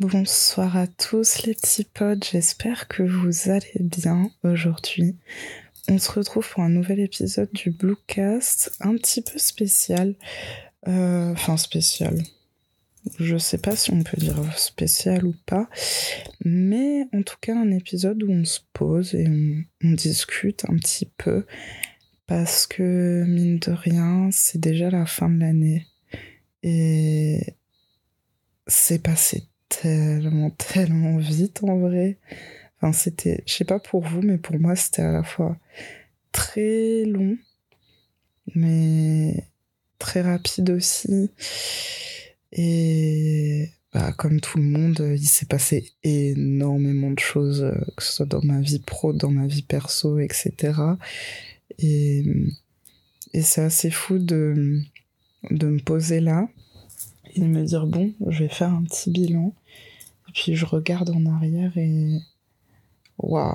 Bonsoir à tous les petits potes, j'espère que vous allez bien aujourd'hui. On se retrouve pour un nouvel épisode du Bluecast, un petit peu spécial. Euh, enfin spécial. Je sais pas si on peut dire spécial ou pas, mais en tout cas un épisode où on se pose et on, on discute un petit peu parce que mine de rien, c'est déjà la fin de l'année et c'est passé tellement, tellement vite en vrai. Enfin, c'était, je sais pas pour vous, mais pour moi, c'était à la fois très long, mais très rapide aussi. Et bah, comme tout le monde, il s'est passé énormément de choses, que ce soit dans ma vie pro, dans ma vie perso, etc. Et, et c'est assez fou de, de me poser là et de me dire bon, je vais faire un petit bilan. Puis je regarde en arrière et waouh,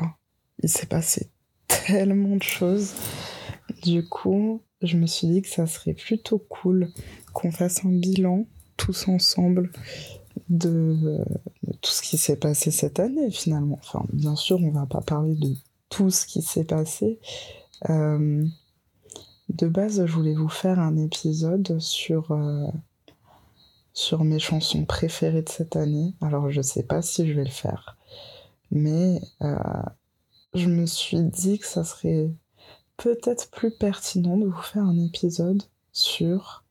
il s'est passé tellement de choses. Du coup, je me suis dit que ça serait plutôt cool qu'on fasse un bilan tous ensemble de, de tout ce qui s'est passé cette année finalement. Enfin, bien sûr, on va pas parler de tout ce qui s'est passé. Euh, de base, je voulais vous faire un épisode sur euh, sur mes chansons préférées de cette année. Alors je sais pas si je vais le faire, mais euh, je me suis dit que ça serait peut-être plus pertinent de vous faire un épisode sur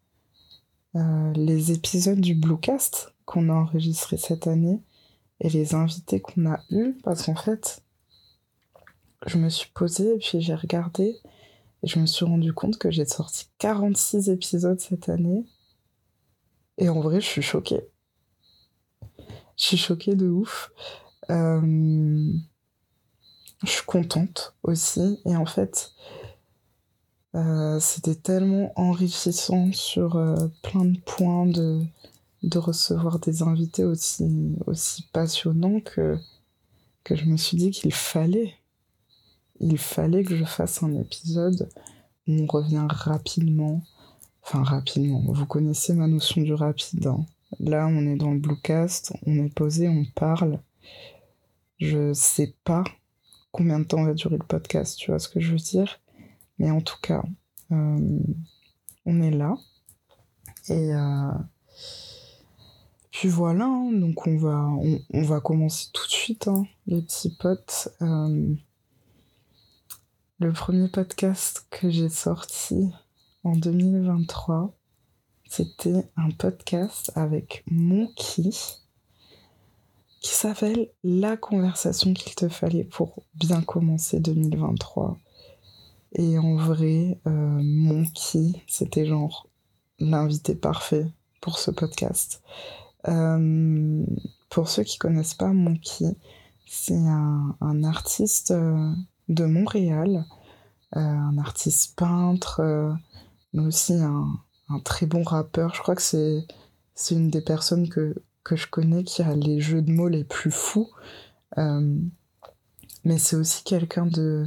euh, les épisodes du Bluecast qu'on a enregistré cette année et les invités qu'on a eus. Parce qu'en fait je me suis posée et puis j'ai regardé et je me suis rendu compte que j'ai sorti 46 épisodes cette année et en vrai, je suis choquée. Je suis choquée de ouf. Euh, je suis contente aussi. Et en fait, euh, c'était tellement enrichissant sur euh, plein de points de, de recevoir des invités aussi, aussi passionnants que, que je me suis dit qu'il fallait. Il fallait que je fasse un épisode où on revient rapidement Enfin, rapidement. Vous connaissez ma notion du rapide. Hein. Là, on est dans le Bluecast, on est posé, on parle. Je sais pas combien de temps va durer le podcast, tu vois ce que je veux dire. Mais en tout cas, euh, on est là. Et euh, puis voilà, hein. donc on va, on, va commencer tout de suite, hein, les petits potes. Euh, le premier podcast que j'ai sorti, en 2023. C'était un podcast avec Monkey qui s'appelle La conversation qu'il te fallait pour bien commencer 2023. Et en vrai, euh, Monkey, c'était genre l'invité parfait pour ce podcast. Euh, pour ceux qui connaissent pas Monkey, c'est un, artiste euh, de Montréal, un artiste peintre, mais aussi un, un, très bon rappeur. Je crois que c'est, une des personnes que, que je connais qui a les jeux de mots les plus fous. Euh, mais c'est aussi quelqu'un de,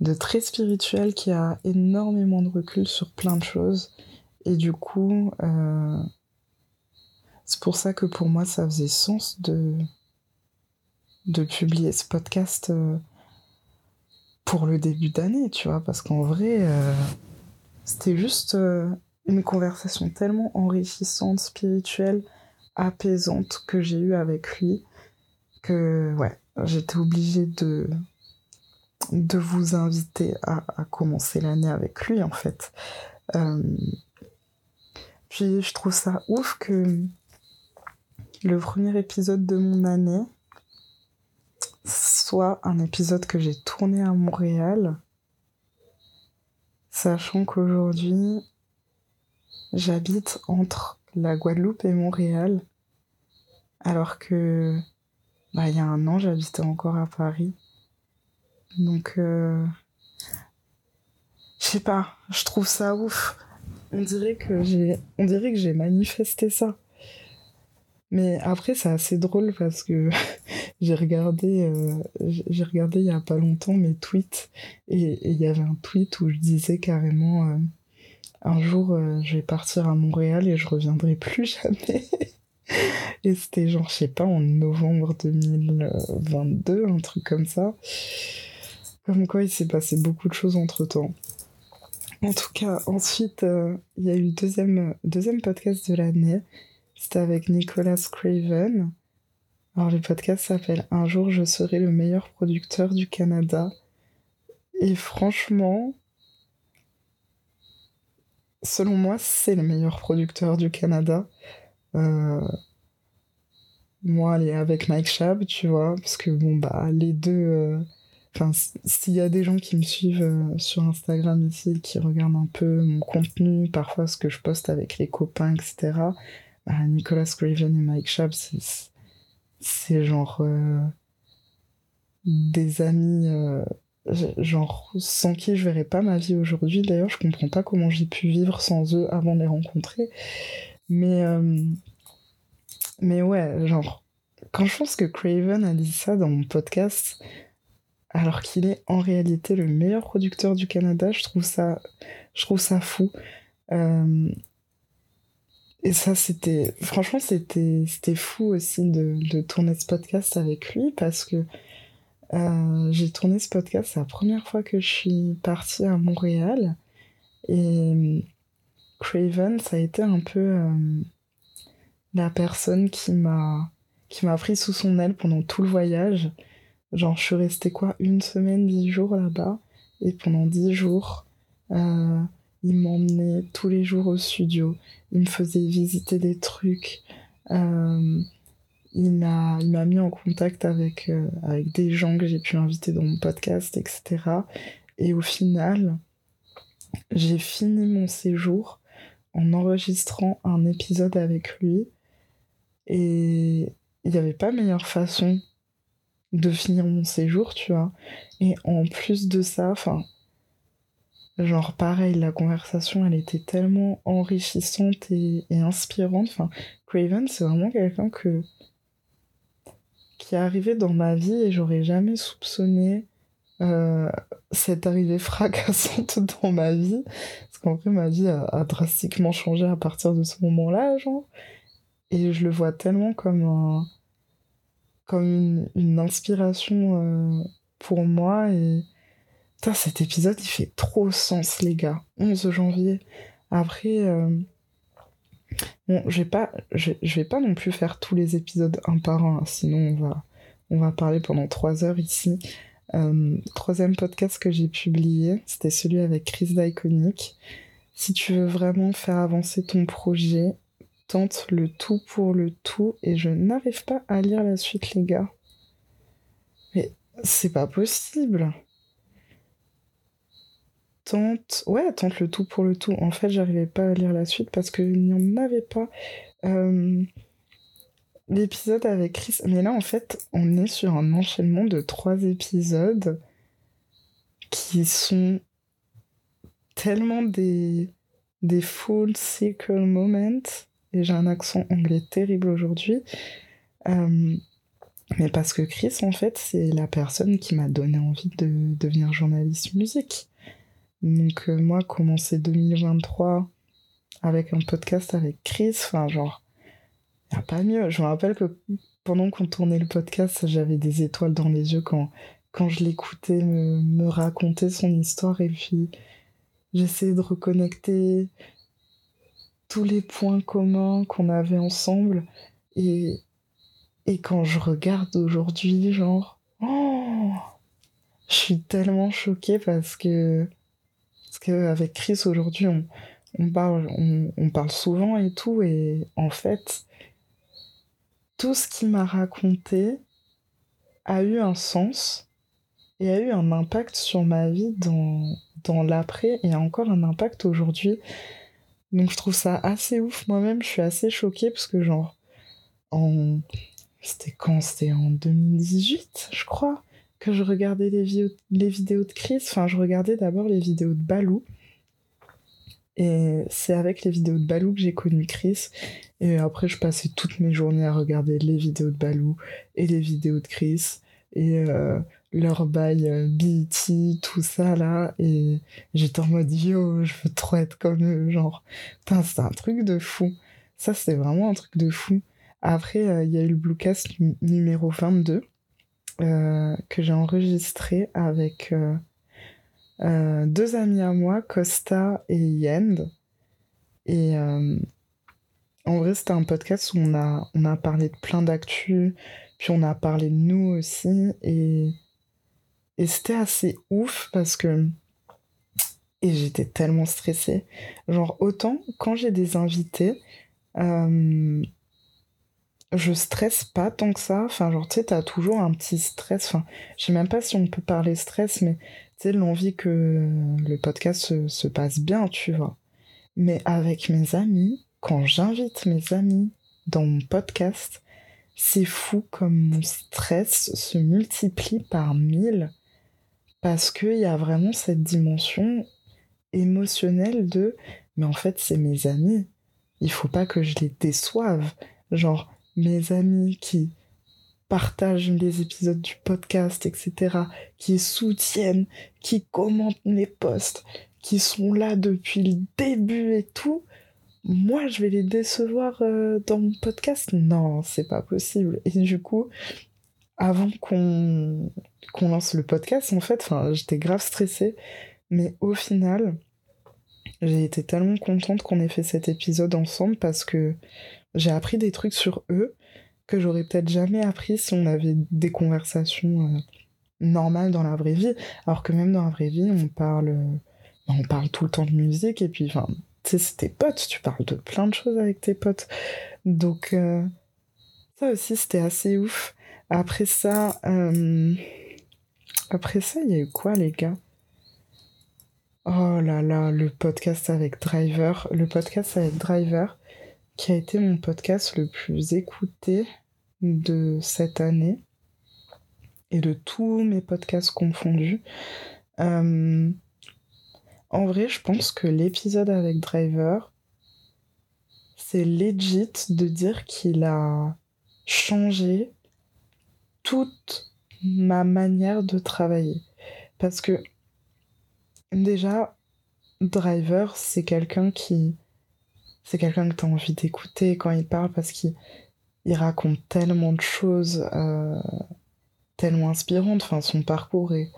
de très spirituel qui a énormément de recul sur plein de choses. Et du coup, euh, c'est pour ça que pour moi, ça faisait sens de, de publier ce podcast euh, pour le début d'année, tu vois, parce qu'en vrai, c'était juste euh, une conversation tellement enrichissante, spirituelle, apaisante que j'ai eue avec lui que j'étais obligée de vous inviter à, à commencer l'année avec lui en fait. Euh, puis je trouve ça ouf que le premier épisode de mon année soit un épisode que j'ai tourné à Montréal sachant qu'aujourd'hui, j'habite entre la Guadeloupe et Montréal, alors que bah, il y a un an, j'habitais encore à Paris. Donc, euh... je sais pas, je trouve ça ouf. On dirait que j'ai, on dirait que j'ai manifesté ça. Mais après, c'est assez drôle parce que j'ai regardé, euh, j'ai regardé il y a pas longtemps mes tweets et il y avait un tweet où je disais carrément euh, un jour euh, je vais partir à Montréal et je reviendrai plus jamais. Et c'était genre, je sais pas, en novembre 2022, un truc comme ça. Comme quoi, il s'est passé beaucoup de choses entre temps. En tout cas, ensuite, il y a eu le deuxième, deuxième podcast de l'année. C'était avec Nicolas Craven. Alors, le podcast s'appelle Un jour, je serai le meilleur producteur du Canada. Et franchement, selon moi, c'est le meilleur producteur du Canada. Euh, moi, aller avec Mike Shab, tu vois, parce que bon, bah, les deux. Euh, enfin, s'il y a des gens qui me suivent euh, sur Instagram ici, qui regardent un peu mon contenu, parfois ce que je poste avec les copains, etc., bah, Nicolas Craven et Mike Shab, c'est genre des amis genre sans qui je verrais pas ma vie aujourd'hui. D'ailleurs, je comprends pas comment j'ai pu vivre sans eux avant de les rencontrer. Mais euh, mais ouais, genre quand je pense que Craven a dit ça dans mon podcast, alors qu'il est en réalité le meilleur producteur du Canada, je trouve ça je trouve ça fou. Euh, et ça, c'était. Franchement, c'était fou aussi de, de tourner ce podcast avec lui parce que euh, j'ai tourné ce podcast, c'est la première fois que je suis partie à Montréal. Et euh, Craven, ça a été un peu euh, la personne qui m'a qui m'a pris sous son aile pendant tout le voyage. Genre, je suis restée quoi, une semaine, dix jours là-bas. Et pendant dix jours, il m'emmenait tous les jours au studio. Il me faisait visiter des trucs il m'a mis en contact avec, euh, avec des gens que j'ai pu inviter dans mon podcast, etc. Et au final, j'ai fini mon séjour en enregistrant un épisode avec lui. Et il n'y avait pas meilleure façon de finir mon séjour, tu vois. Et en plus de ça, enfin, genre pareil, la conversation, elle était tellement enrichissante et, inspirante. Enfin, Craven, c'est vraiment quelqu'un que qui est arrivé dans ma vie et j'aurais jamais soupçonné euh, cette arrivée fracassante dans ma vie. Parce qu'en vrai, ma vie a, drastiquement changé à partir de ce moment-là, genre. Et je le vois tellement comme comme une, inspiration euh, pour moi. Et Putain, cet épisode, il fait trop sens, les gars. 11 janvier. Après, euh, Bon, je vais pas, je, vais pas non plus faire tous les épisodes un par un, sinon on va, on va parler pendant trois heures ici. Euh, troisième podcast que j'ai publié, c'était celui avec Chris d'Iconic. Si tu veux vraiment faire avancer ton projet, tente le tout pour le tout et je n'arrive pas à lire la suite les gars. Mais c'est pas possible tente. Ouais, tente le tout pour le tout. En fait, j'arrivais pas à lire la suite parce qu'il n'y en avait pas. Euh, l'épisode avec Chris. Mais là, en fait, on est sur un enchaînement de trois épisodes qui sont tellement des, des full circle moments. Et j'ai un accent anglais terrible aujourd'hui. Euh, mais parce que Chris, en fait, c'est la personne qui m'a donné envie de devenir journaliste musique. Donc euh, moi, commencer 2023 avec un podcast avec Chris, enfin genre, y a pas mieux. Je me rappelle que pendant qu'on tournait le podcast, j'avais des étoiles dans les yeux quand, quand je l'écoutais me, me raconter son histoire et puis j'essayais de reconnecter tous les points communs qu'on avait ensemble et, et quand je regarde aujourd'hui, genre, oh, je suis tellement choquée parce que qu'avec Chris, aujourd'hui, on, on, parle, on, parle souvent et tout. Et en fait, tout ce qu'il m'a raconté a eu un sens et a eu un impact sur ma vie dans, dans l'après et a encore un impact aujourd'hui. Donc je trouve ça assez ouf. Moi-même, je suis assez choquée parce que genre, en... C'était quand? C'était en 2018, je crois que je regardais les, les vidéos de Chris. Enfin, je regardais d'abord les vidéos de Balou. Et c'est avec les vidéos de Balou que j'ai connu Chris. Et après, je passais toutes mes journées à regarder les vidéos de Balou et les vidéos de Chris. Et euh, leur bail euh, BT, tout ça là. Et j'étais en mode yo, je veux trop être comme eux. Genre, putain, c'est un truc de fou. Ça, c'est vraiment un truc de fou. Après, euh, il y a eu le Bluecast numéro 22 euh, que j'ai enregistré avec euh, deux amis à moi, Costa et Yend. Et en vrai, c'était un podcast où on a, on a parlé de plein d'actu, puis on a parlé de nous aussi. Et, et c'était assez ouf parce que. Et j'étais tellement stressée. Genre, autant quand j'ai des invités, euh, je stresse pas tant que ça. Enfin, genre, tu sais, t'as toujours un petit stress. Enfin, je sais même pas si on peut parler stress, mais tu sais, l'envie que le podcast se, se, passe bien, tu vois. Mais avec mes amis, quand j'invite mes amis dans mon podcast, c'est fou comme mon stress se multiplie par mille parce qu'il y a vraiment cette dimension émotionnelle de mais en fait, c'est mes amis. Il faut pas que je les déçoive. Genre, mes amis qui partagent les épisodes du podcast, etc., qui soutiennent, qui commentent mes posts, qui sont là depuis le début et tout, moi je vais les décevoir euh, dans mon podcast? Non, c'est pas possible. Et du coup, avant qu'on lance le podcast, en fait, j'étais grave stressée, mais au final, j'ai été tellement contente qu'on ait fait cet épisode ensemble parce que j'ai appris des trucs sur eux que j'aurais peut-être jamais appris si on avait des conversations euh, normales dans la vraie vie. Alors que même dans la vraie vie, on parle, euh, on parle tout le temps de musique et puis, enfin, tu sais, c'est tes potes, tu parles de plein de choses avec tes potes. Donc, euh, ça aussi, c'était assez ouf. Après ça, après ça, il y a eu quoi, les gars? Oh là là, le podcast avec Driver. Le podcast avec Driver, qui a été mon podcast le plus écouté de cette année et de tous mes podcasts confondus. Euh, en vrai, je pense que l'épisode avec Driver, c'est legit de dire qu'il a changé toute ma manière de travailler. Parce que déjà, Driver, c'est quelqu'un qui c'est quelqu'un que tu as envie d'écouter quand il parle parce qu'il raconte tellement de choses euh, tellement inspirantes. Son parcours est,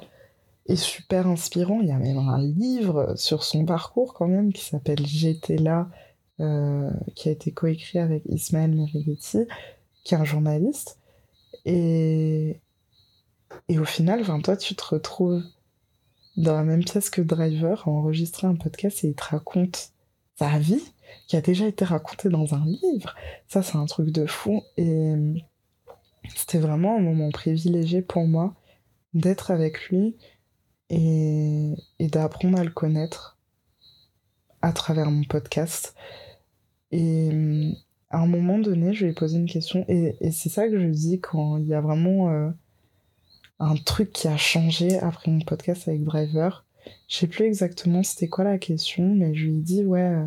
super inspirant. Il y a même un livre sur son parcours quand même qui s'appelle J'étais là, euh, qui a été coécrit avec Ismaël Merighetti, qui est un journaliste. Et, au final, toi, tu te retrouves dans la même pièce que Driver à enregistrer un podcast et il te raconte sa vie qui a déjà été raconté dans un livre. Ça, c'est un truc de fou. Et c'était vraiment un moment privilégié pour moi d'être avec lui et, et d'apprendre à le connaître à travers mon podcast. Et à un moment donné, je lui ai posé une question. Et, et c'est ça que je dis quand il y a vraiment euh, un truc qui a changé après mon podcast avec Driver. Je sais plus exactement c'était quoi la question, mais je lui ai dit, ouais.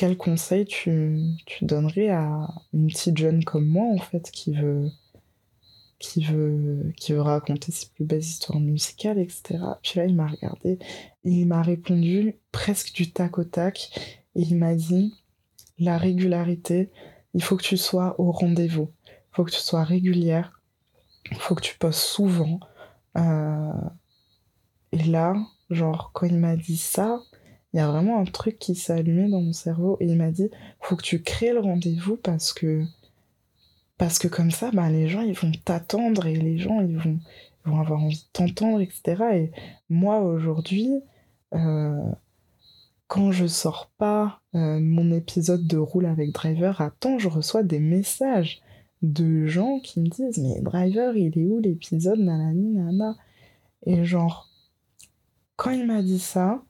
Quel conseil tu, tu, donnerais à une petite jeune comme moi, en fait, qui veut, qui veut, qui veut raconter ses plus belles histoires musicales, etc. Puis là, il m'a regardé, il m'a répondu presque du tac au tac, il m'a dit, la régularité, il faut que tu sois au rendez-vous, il faut que tu sois régulière, il faut que tu postes souvent. Euh, et là, genre, quand il m'a dit ça, il y a vraiment un truc qui s'est allumé dans mon cerveau et il m'a dit faut que tu crées le rendez-vous parce que parce que comme ça bah, les gens ils vont t'attendre et les gens ils vont, vont avoir envie de t'entendre etc et moi aujourd'hui euh, quand je sors pas euh, mon épisode de roule avec driver à temps je reçois des messages de gens qui me disent mais driver il est où l'épisode? Nanani nana et genre quand il m'a dit ça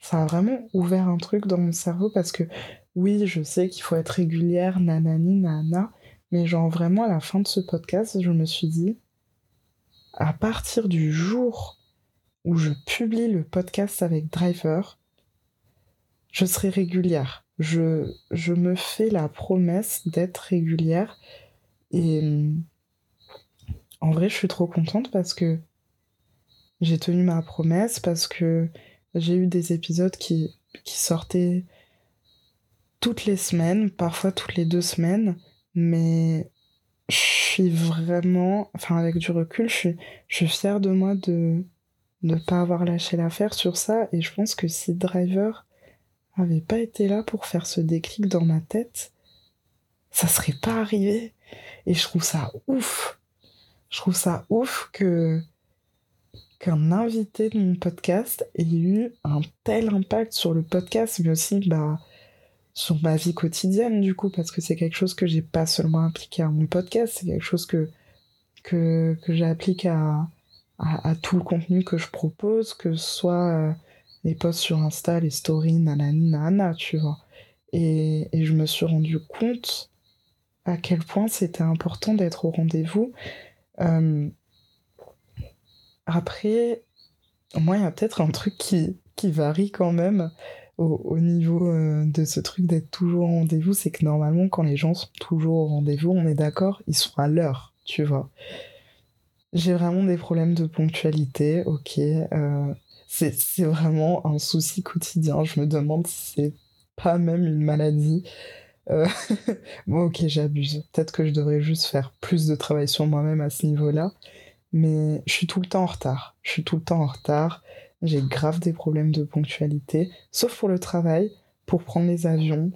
ça a vraiment ouvert un truc dans mon cerveau parce que oui, je sais qu'il faut être régulière, nanani, nana, mais genre vraiment à la fin de ce podcast, je me suis dit, à partir du jour où je publie le podcast avec Driver, je serai régulière. Je, je me fais la promesse d'être régulière et en vrai, je suis trop contente parce que j'ai tenu ma promesse, parce que j'ai eu des épisodes qui, sortaient toutes les semaines, parfois toutes les deux semaines, mais je suis vraiment, enfin avec du recul, je suis, je suis fière de moi de ne pas avoir lâché l'affaire sur ça, et je pense que si Driver avait pas été là pour faire ce déclic dans ma tête, ça serait pas arrivé. Et je trouve ça ouf. Je trouve ça ouf que qu'un invité de mon podcast ait eu un tel impact sur le podcast, mais aussi bah, sur ma vie quotidienne, du coup, parce que c'est quelque chose que j'ai pas seulement appliqué à mon podcast, c'est quelque chose que, que, que j'applique à, à, tout le contenu que je propose, que ce soit euh, les posts sur Insta, les stories, nanani, nana, tu vois. Et, et je me suis rendu compte à quel point c'était important d'être au rendez-vous. Euh, après, moi, il y a peut-être un truc qui, qui varie quand même au, au niveau euh, de ce truc d'être toujours au rendez-vous, c'est que normalement, quand les gens sont toujours au rendez-vous, on est d'accord, ils sont à l'heure, tu vois. J'ai vraiment des problèmes de ponctualité, ok. Euh, c'est vraiment un souci quotidien. Je me demande si c'est pas même une maladie. Euh, bon, ok, j'abuse. Peut-être que je devrais juste faire plus de travail sur moi-même à ce niveau-là. Mais je suis tout le temps en retard. Je suis tout le temps en retard. J'ai grave des problèmes de ponctualité, sauf pour le travail, pour prendre les avions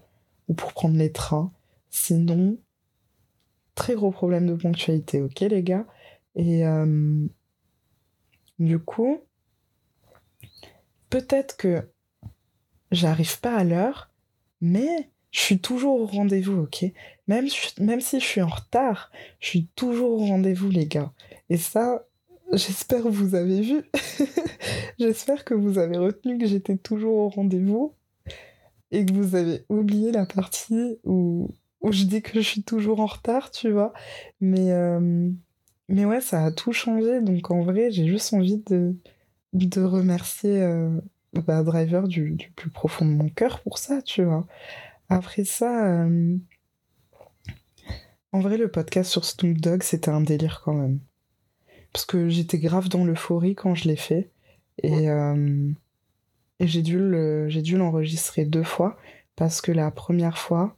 ou pour prendre les trains. Sinon, très gros problème de ponctualité, ok les gars? Et euh, du coup, peut-être que j'arrive pas à l'heure, mais je suis toujours au rendez-vous, ok? Même, même si je suis en retard, je suis toujours au rendez-vous, les gars. Et ça, j'espère que vous avez vu. j'espère que vous avez retenu que j'étais toujours au rendez-vous et que vous avez oublié la partie où, où je dis que je suis toujours en retard, tu vois? Mais, euh, mais ouais, ça a tout changé. Donc en vrai, j'ai juste envie de, de remercier euh, bah, Driver du, du, plus profond de mon cœur pour ça, tu vois? Après ça, euh, en vrai, le podcast sur Snoop Dogg, c'était un délire quand même. Parce que j'étais grave dans l'euphorie quand je l'ai fait. Et, euh, et j'ai dû l'enregistrer deux fois. Parce que la première fois,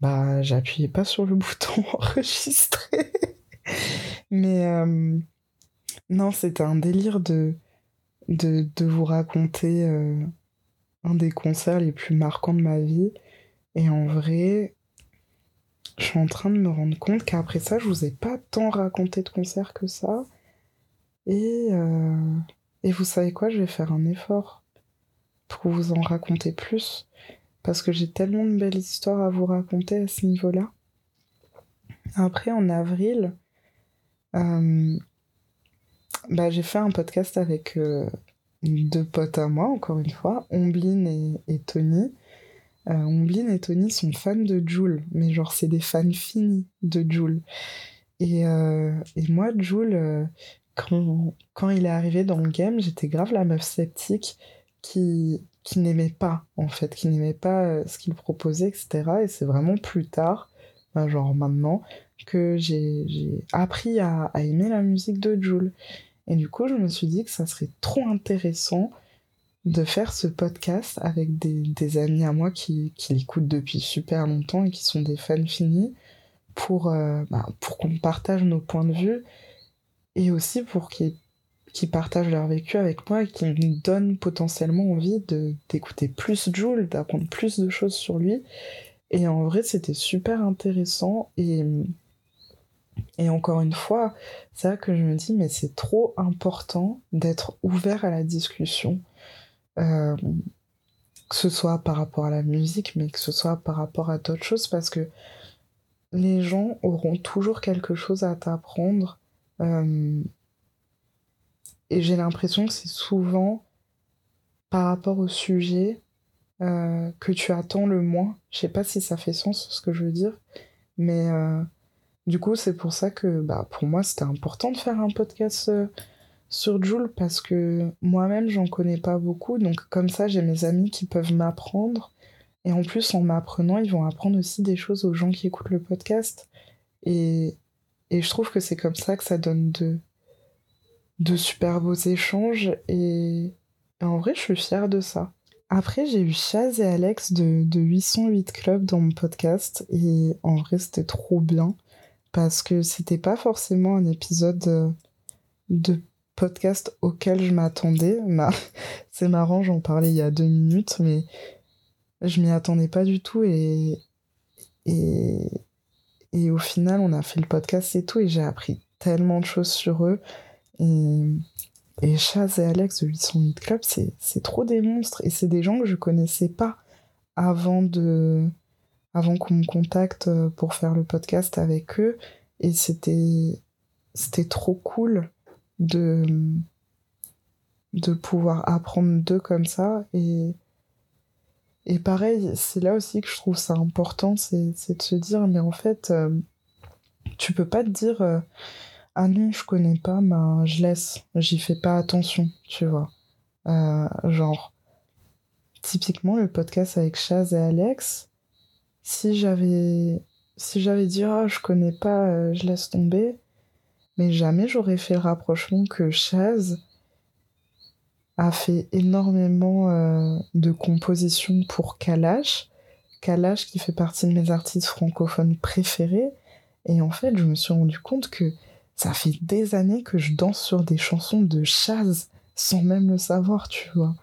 bah, j'appuyais pas sur le bouton enregistrer. Mais euh, non, c'était un délire de, de, de vous raconter un des concerts les plus marquants de ma vie. Et en vrai, je suis en train de me rendre compte qu'après ça, je vous ai pas tant raconté de concerts que ça. Et, euh, et vous savez quoi, je vais faire un effort pour vous en raconter plus. Parce que j'ai tellement de belles histoires à vous raconter à ce niveau-là. Après, en avril, euh, bah, j'ai fait un podcast avec euh, deux potes à moi, encore une fois, Ombline et, et Tony. Euh, Omblin et Tony sont fans de Jules, mais genre c'est des fans finis de Jules. Et, euh, et moi, Jules, euh, quand, quand il est arrivé dans le game, j'étais grave la meuf sceptique qui, qui n'aimait pas, en fait, qui n'aimait pas euh, ce qu'il proposait, etc. Et c'est vraiment plus tard, ben, genre maintenant, que j'ai appris à, à, aimer la musique de Jules. Et du coup, je me suis dit que ça serait trop intéressant de faire ce podcast avec des, des amis à moi qui, qui l'écoutent depuis super longtemps et qui sont des fans finis pour, euh, bah, pour qu'on partage nos points de vue et aussi pour qu'ils qui partagent leur vécu avec moi et qui me donnent potentiellement envie d'écouter plus Jules, d'apprendre plus de choses sur lui. Et en vrai, c'était super intéressant et et encore une fois, c'est là que je me dis mais c'est trop important d'être ouvert à la discussion euh, que ce soit par rapport à la musique, mais que ce soit par rapport à d'autres choses, parce que les gens auront toujours quelque chose à t'apprendre. Euh, et j'ai l'impression que c'est souvent par rapport au sujet euh, que tu attends le moins. Je sais pas si ça fait sens ce que je veux dire, mais du coup c'est pour ça que bah, pour moi c'était important de faire un podcast sur Joule parce que moi-même j'en connais pas beaucoup. Donc comme ça j'ai mes amis qui peuvent m'apprendre. Et en plus en m'apprenant ils vont apprendre aussi des choses aux gens qui écoutent le podcast. Et, et je trouve que c'est comme ça que ça donne de, de super beaux échanges. Et, en vrai je suis fière de ça. Après, j'ai eu Chaz et Alex de, de 808 Club dans mon podcast. Et en vrai, c'était trop bien. Parce que c'était pas forcément un épisode euh, de podcast auquel je m'attendais. c'est marrant, j'en parlais il y a deux minutes, mais je m'y attendais pas du tout et, et, et au final, on a fait le podcast et tout et j'ai appris tellement de choses sur eux. Et, et Chaz et Alex de 808 Club, c'est trop des monstres. Et c'est des gens que je connaissais pas avant de avant qu'on me contacte euh, pour faire le podcast avec eux. Et c'était c'était trop cool de de pouvoir apprendre d'eux comme ça. Et, et pareil, c'est là aussi que je trouve ça important, c'est de se dire, mais en fait, euh, tu peux pas te dire... Euh, ah non, je connais pas, ben je laisse, j'y fais pas attention, tu vois. Euh, genre, typiquement le podcast avec Chaz et Alex, si j'avais si j'avais dit ah je connais pas, euh, je laisse tomber, mais jamais j'aurais fait le rapprochement que Chaz a fait énormément euh, de compositions pour Kalash, Kalash qui fait partie de mes artistes francophones préférés, et en fait je me suis rendu compte que ça fait des années que je danse sur des chansons de Chaz sans même le savoir, tu vois.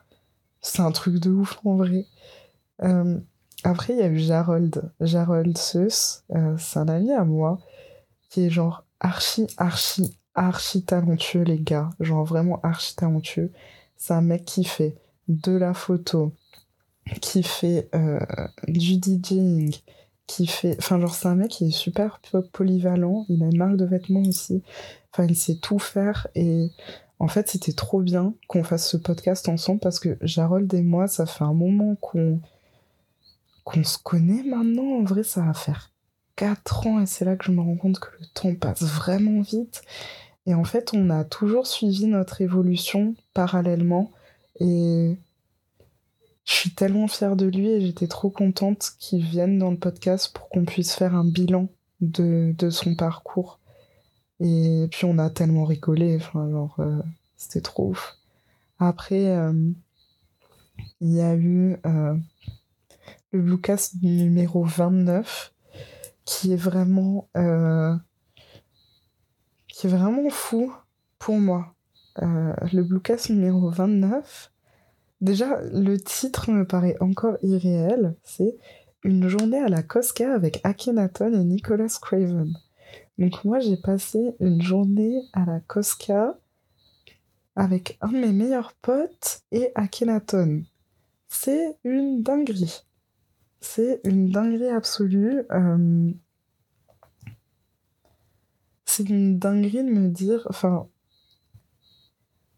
C'est un truc de ouf en vrai. Euh, après, il y a eu Jarold. Jarold Seus, euh, c'est un ami à moi qui est genre archi, archi, archi talentueux, les gars. Genre vraiment archi talentueux. C'est un mec qui fait de la photo, qui fait euh, du DJing, qui fait. Enfin, genre, c'est un mec qui est super polyvalent. Il a une marque de vêtements aussi. Enfin, il sait tout faire. Et en fait, c'était trop bien qu'on fasse ce podcast ensemble parce que Jarold et moi, ça fait un moment qu'on qu'on se connaît maintenant. En vrai, ça va faire 4 ans et c'est là que je me rends compte que le temps passe vraiment vite. Et en fait, on a toujours suivi notre évolution parallèlement. Et je suis tellement fière de lui et j'étais trop contente qu'il vienne dans le podcast pour qu'on puisse faire un bilan de, de, son parcours. Et puis on a tellement rigolé, enfin genre euh, c'était trop ouf. Après, euh, il y a eu euh, le Bluecast numéro 29 qui est vraiment qui est vraiment fou pour moi. le Bluecast numéro 29 Déjà, le titre me paraît encore irréel. C'est Une journée à la Cosca avec Akhenaton et Nicholas Craven. Donc moi, j'ai passé une journée à la Cosca avec un de mes meilleurs potes et Akhenaton. C'est une dinguerie. C'est une dinguerie absolue. Euh, c'est une dinguerie de me dire... Enfin...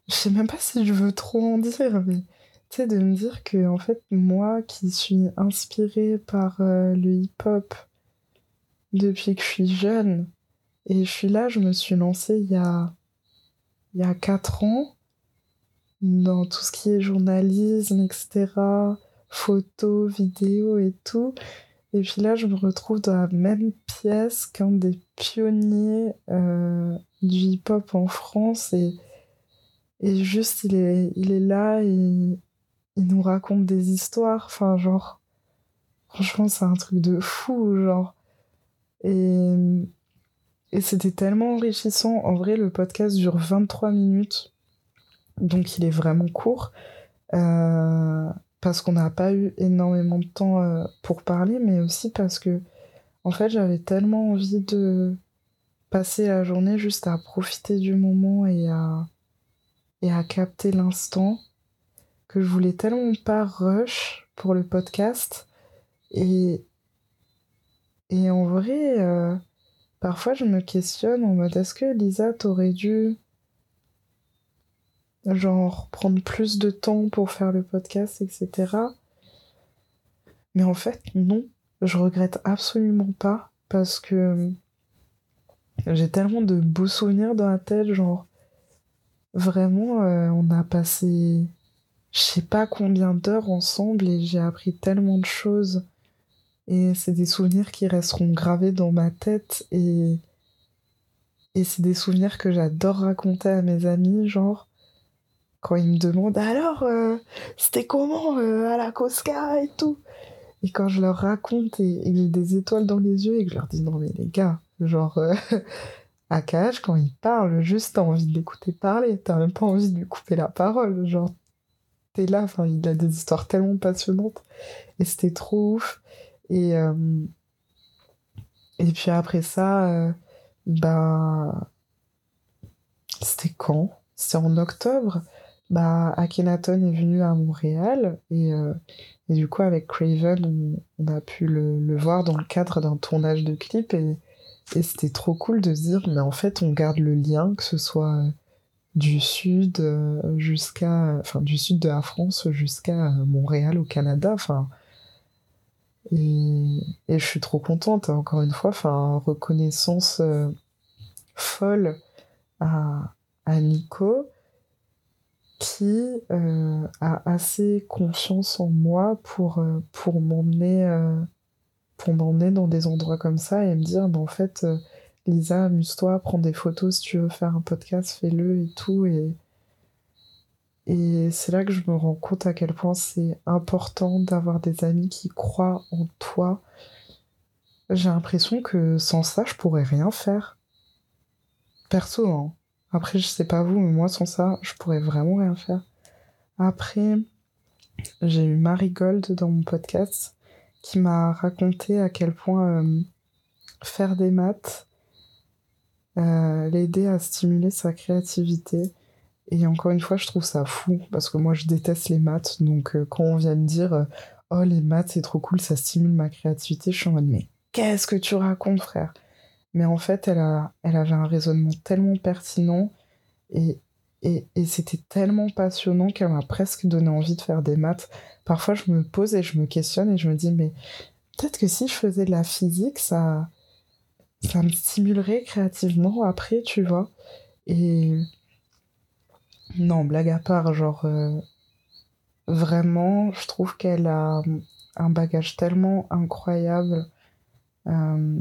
Je sais même pas si je veux trop en dire, mais tu sais, de me dire que, en fait, moi qui suis inspirée par euh, le hip-hop depuis que je suis jeune, et je suis là, je me suis lancée il y a, il y a 4 ans dans tout ce qui est journalisme, etc., photos, vidéos et tout. Et puis là, je me retrouve dans la même pièce qu'un des pionniers euh, du hip-hop en France. Et, et juste, il est, il est là et il nous raconte des histoires, enfin genre, franchement c'est un truc de fou, genre. Et, et c'était tellement enrichissant. En vrai, le podcast dure 23 minutes, donc il est vraiment court, euh, parce qu'on n'a pas eu énormément de temps euh, pour parler, mais aussi parce que, en fait, j'avais tellement envie de passer la journée juste à profiter du moment et à, et à capter l'instant que je voulais tellement pas rush pour le podcast. Et, et en vrai, euh, parfois je me questionne en mode est-ce que Lisa t'aurais dû genre prendre plus de temps pour faire le podcast, etc. Mais en fait, non, je regrette absolument pas parce que j'ai tellement de beaux souvenirs dans la tête, genre vraiment, euh, on a passé je sais pas combien d'heures ensemble et j'ai appris tellement de choses. Et c'est des souvenirs qui resteront gravés dans ma tête et, et c'est des souvenirs que j'adore raconter à mes amis, genre. Quand ils me demandent alors, euh, c'était comment à la Cosca et tout? Et quand je leur raconte et, que j'ai des étoiles dans les yeux et que je leur dis non mais les gars, genre à Cage, quand il parle, juste t'as envie de l'écouter parler, t'as même pas envie de lui couper la parole, genre t'es là, enfin il a des histoires tellement passionnantes et c'était trop ouf. Et, euh, et puis après ça, euh, bah c'était quand? C'était en octobre. Bah Akhenaton est venu à Montréal et, euh, et du coup avec Craven on, a pu le, le, voir dans le cadre d'un tournage de clip et et c'était trop cool de se dire, mais en fait, on garde le lien, que ce soit euh, du sud euh, jusqu'à, enfin, du sud de la France jusqu'à Montréal au Canada, enfin. Et, et, je suis trop contente, encore une fois, enfin, reconnaissance folle à, à Nico qui a assez confiance en moi pour, pour m'emmener pour m'emmener dans des endroits comme ça et me dire, bah, en fait, euh, Lisa, amuse-toi, prends des photos si tu veux faire un podcast, fais-le et tout. Et, et c'est là que je me rends compte à quel point c'est important d'avoir des amis qui croient en toi. J'ai l'impression que sans ça, je pourrais rien faire. Perso, hein. Après, je sais pas vous, mais moi, sans ça, je pourrais vraiment rien faire. Après, j'ai eu Marie Gold dans mon podcast qui m'a raconté à quel point euh, faire des maths euh, l'aidait à stimuler sa créativité. Et encore une fois, je trouve ça fou, parce que moi je déteste les maths, donc euh, quand on vient me dire Oh, les maths c'est trop cool, ça stimule ma créativité, je suis en mode Mais qu'est-ce que tu racontes, frère? Mais en fait, elle, a, elle avait un raisonnement tellement pertinent et, et, et c'était tellement passionnant qu'elle m'a presque donné envie de faire des maths. Parfois je me pose et je me questionne et je me dis mais peut-être que si je faisais de la physique ça ça me stimulerait créativement après tu vois. Et non blague à part genre euh, vraiment je trouve qu'elle a un bagage tellement incroyable euh,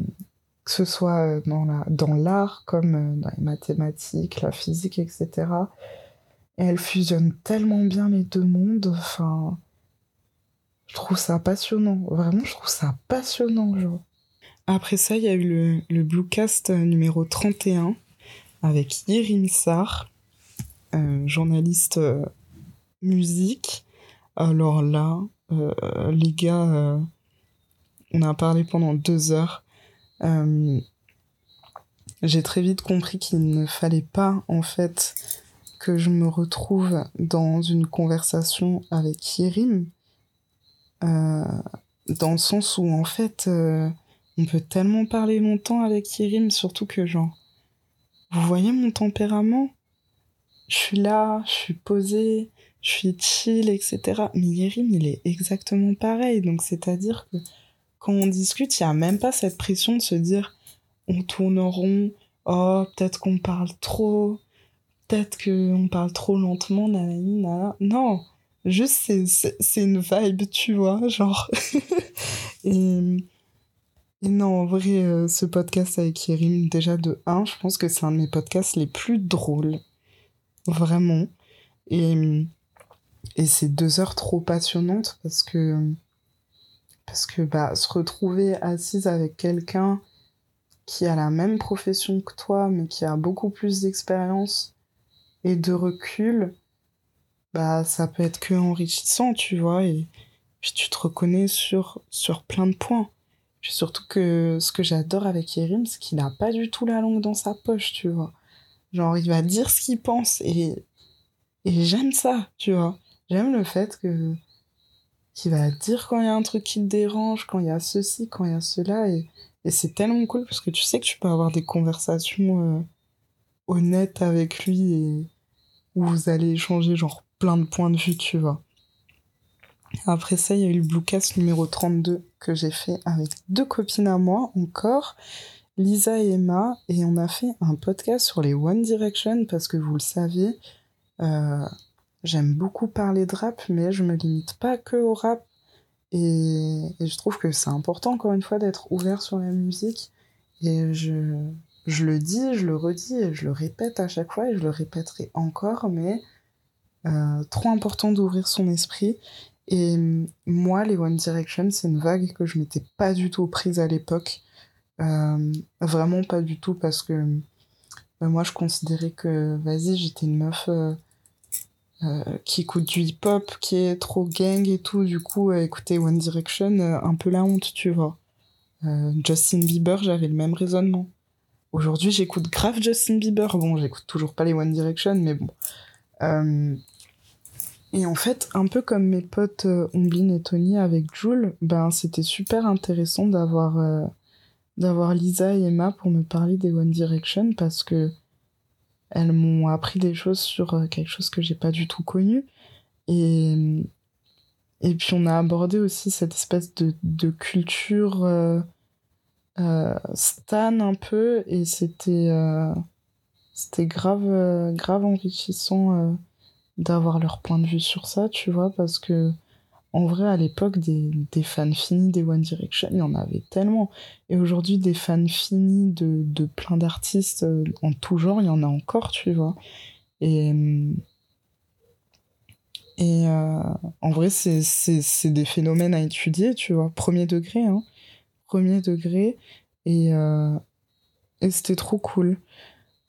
que ce soit dans la dans l'art comme euh, dans les mathématiques la physique etc et elle fusionne tellement bien les deux mondes je trouve ça passionnant. Vraiment, je trouve ça passionnant, genre. Après ça, il y a eu le, le Bluecast numéro 31 avec Yirim Sar, euh, journaliste euh, musique. Alors là, euh, les gars, on a parlé pendant deux heures. J'ai très vite compris qu'il ne fallait pas, en fait, que je me retrouve dans une conversation avec Yirim euh, dans le sens où, en fait, euh, on peut tellement parler longtemps avec Yerim, surtout que, genre, vous voyez mon tempérament? Je suis là, je suis posée, je suis chill, etc. Mais Yerim, il est exactement pareil. Donc, c'est-à-dire que quand on discute, il n'y a même pas cette pression de se dire on tourne en rond, oh, peut-être qu'on parle trop, peut-être qu'on parle trop lentement, nanana. Non, Juste, c'est une vibe, tu vois, genre. et, non, en vrai, euh, ce podcast avec Yerim, déjà de 1, je pense que c'est un de mes podcasts les plus drôles. Vraiment. Et, et c'est deux heures trop passionnantes parce que, parce que bah, se retrouver assise avec quelqu'un qui a la même profession que toi, mais qui a beaucoup plus d'expérience et de recul, bah ça peut être que enrichissant, tu vois, et puis tu te reconnais sur, sur plein de points. Surtout que ce que j'adore avec Yerim, c'est qu'il n'a pas du tout la langue dans sa poche, tu vois. Genre, il va dire ce qu'il pense, et, et j'aime ça, tu vois. J'aime le fait que qu'il va dire quand il y a un truc qui te dérange, quand il y a ceci, quand il y a cela, et, et c'est tellement cool parce que tu sais que tu peux avoir des conversations euh, honnêtes avec lui et où vous allez échanger genre plein de points de vue, tu vois. Après ça, il y a eu le Bluecast numéro 32 que j'ai fait avec deux copines à moi encore, Lisa et Emma, et on a fait un podcast sur les One Direction parce que vous le savez, euh, j'aime beaucoup parler de rap, mais je me limite pas que au rap. Et, je trouve que c'est important, encore une fois, d'être ouvert sur la musique. Et je, je le dis, je le redis, et je le répète à chaque fois, et je le répéterai encore, mais trop important d'ouvrir son esprit. Et moi, les One Direction, c'est une vague que je m'étais pas du tout prise à l'époque. vraiment pas du tout parce que bah, moi, je considérais que, vas-y, j'étais une meuf euh, qui écoute du hip-hop, qui est trop gang et tout. Du coup, euh, écouter One Direction, euh, un peu la honte, tu vois. Justin Bieber, j'avais le même raisonnement. Aujourd'hui, j'écoute grave Justin Bieber. Bon, j'écoute toujours pas les One Direction, mais bon. Et en fait, un peu comme mes potes Omblin et Tony avec Jules, ben c'était super intéressant d'avoir d'avoir Lisa et Emma pour me parler des One Direction parce que elles m'ont appris des choses sur euh, quelque chose que j'ai pas du tout connu. Et, puis on a abordé aussi cette espèce de, culture euh, euh, stan un peu, et c'était grave enrichissant d'avoir leur point de vue sur ça, tu vois, parce que en vrai, à l'époque, des, fans finis des One Direction, il y en avait tellement. Et aujourd'hui, des fans finis de, plein d'artistes euh, en tout genre, il y en a encore, tu vois. Et, et euh, en vrai, c'est des phénomènes à étudier, tu vois. Premier degré, hein. Premier degré. Et, euh, c'était trop cool.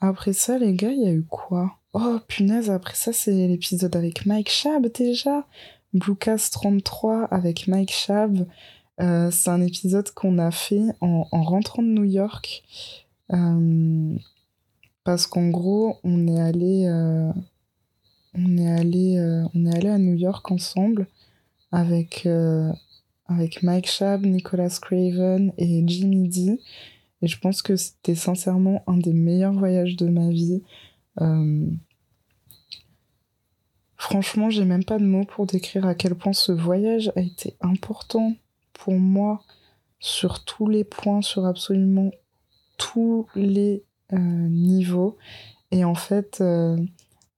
Après ça, les gars, il y a eu quoi? Oh, punaise, après ça, c'est l'épisode avec Mike Shab déjà. Bluecast 33 avec Mike Shab. Euh, c'est un épisode qu'on a fait en, rentrant de New York. Euh, parce qu'en gros, on est allé, euh, on est allé, à New York ensemble avec, avec Mike Shab, Nicolas Craven et Jimmy D. Et je pense que c'était sincèrement un des meilleurs voyages de ma vie. Franchement, j'ai même pas de mots pour décrire à quel point ce voyage a été important pour moi sur tous les points, sur absolument tous les euh, niveaux. Et en fait, euh,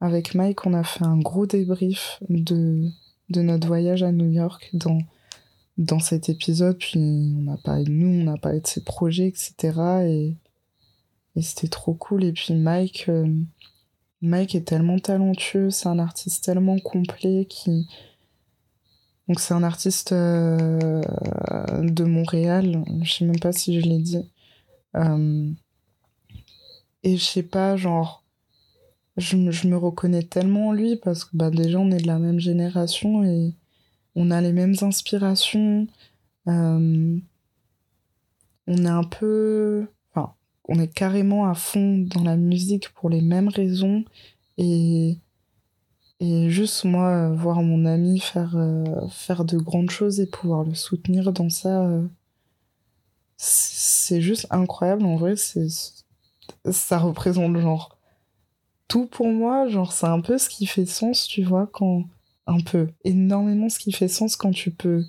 avec Mike, on a fait un gros débrief de, notre voyage à New York dans, cet épisode. Puis on a parlé de nous, on a parlé de ses projets, etc. Et, et c'était trop cool. Et puis Mike, euh, Mike est tellement talentueux, c'est un artiste tellement complet qui. Donc, c'est un artiste euh, de Montréal, je sais même pas si je l'ai dit. Euh, et je sais pas, genre, je, me reconnais tellement en lui parce que bah, déjà on est de la même génération et on a les mêmes inspirations. Euh, on est un peu on est carrément à fond dans la musique pour les mêmes raisons et et juste moi voir mon ami faire euh, faire de grandes choses et pouvoir le soutenir dans ça euh, c'est juste incroyable. En vrai c'est ça représente genre tout pour moi. Genre c'est un peu ce qui fait sens tu vois quand un peu énormément ce qui fait sens quand tu peux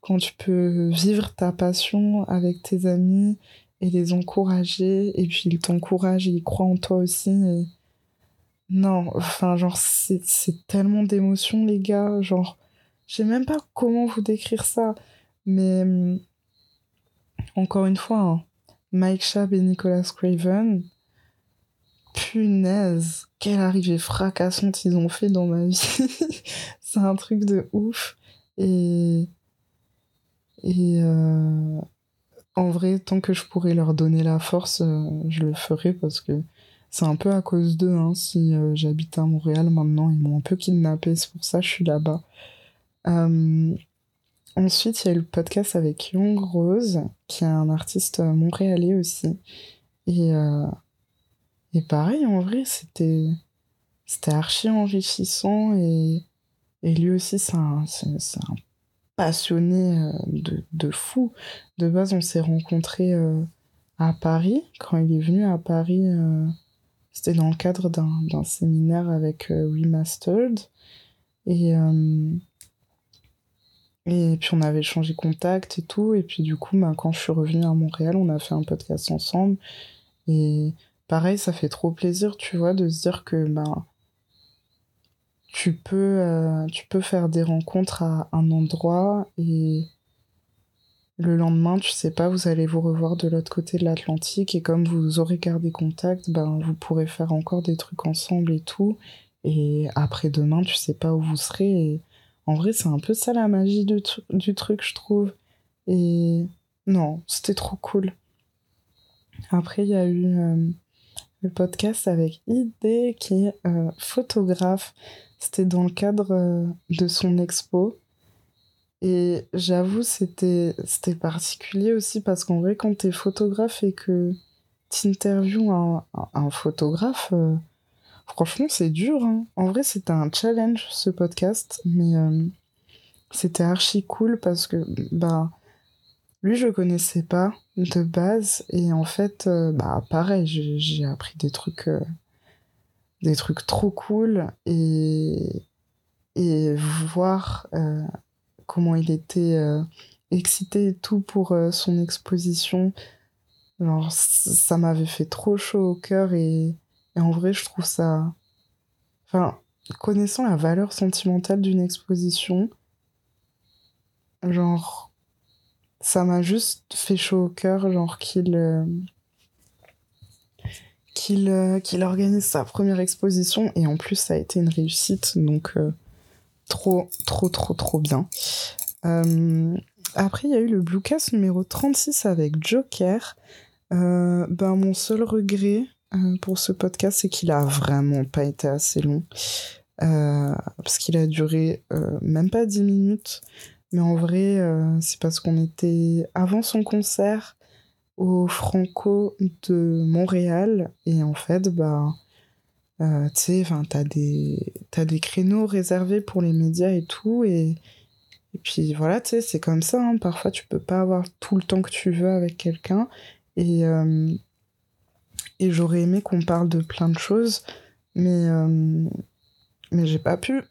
quand tu peux vivre ta passion avec tes amis et les encourager et puis ils t'encouragent et ils croient en toi aussi et... non enfin genre c'est tellement d'émotions les gars genre je sais même pas comment vous décrire ça mais hum, encore une fois hein, Mike Shab et Nicolas Craven punaise quelle arrivée fracassante ils ont fait dans ma vie c'est un truc de ouf et et euh, en vrai, tant que je pourrais leur donner la force, euh, je le ferai parce que c'est un peu à cause d'eux. Hein, si euh, j'habite à Montréal maintenant, ils m'ont un peu kidnappé, c'est pour ça que je suis là-bas. Euh, ensuite, il y a eu le podcast avec Young Rose, qui est un artiste montréalais aussi. Et, et pareil, en vrai, c'était c'était archi enrichissant et, et lui aussi, c'est un, un passionné euh, de, de, fou. De base, on s'est rencontrés euh, à Paris. Quand il est venu à Paris, euh, c'était dans le cadre d'un séminaire avec Remastered. Et, et puis on avait changé contact et tout. Et puis du coup, bah, quand je suis revenue à Montréal, on a fait un podcast ensemble. Et pareil, ça fait trop plaisir, tu vois, de se dire que bah, tu peux, euh, tu peux faire des rencontres à un endroit et le lendemain, tu sais pas, vous allez vous revoir de l'autre côté de l'Atlantique et comme vous aurez gardé contact, ben, vous pourrez faire encore des trucs ensemble et tout. Et après-demain, tu sais pas où vous serez. En vrai, c'est un peu ça la magie du, truc, je trouve. Et non, c'était trop cool. Après, il y a eu euh, le podcast avec ID qui est euh, photographe. C'était dans le cadre euh, de son expo. Et j'avoue, c'était particulier aussi parce qu'en vrai, quand t'es photographe et que t'interviews un, un, photographe, franchement, c'est dur. Hein. En vrai, c'était un challenge ce podcast, mais c'était archi cool parce que, bah, lui, je connaissais pas de base. Et en fait, euh, bah, pareil, j'ai appris des trucs, euh, des trucs trop cool. Et, et voir euh, comment il était excité et tout pour son exposition, alors, ça m'avait fait trop chaud au cœur. Et, et en vrai, je trouve ça. Enfin, connaissant la valeur sentimentale d'une exposition, genre ça m'a juste fait chaud au cœur, genre qu'il euh, qu'il euh, qu'il organise sa première exposition et en plus ça a été une réussite, donc euh, trop trop trop trop bien. après il y a eu le Bluecast numéro 36 avec Joker. ben mon seul regret pour ce podcast c'est qu'il a vraiment pas été assez long. parce qu'il a duré même pas 10 minutes. Mais en vrai, euh, c'est parce qu'on était avant son concert au Franco de Montréal. Et en fait, bah, euh, tu sais, t'as des, des créneaux réservés pour les médias et tout. Et, et puis voilà, tu sais, c'est comme ça. Hein. Parfois, tu peux pas avoir tout le temps que tu veux avec quelqu'un. Et, euh, et j'aurais aimé qu'on parle de plein de choses. Mais mais j'ai pas pu.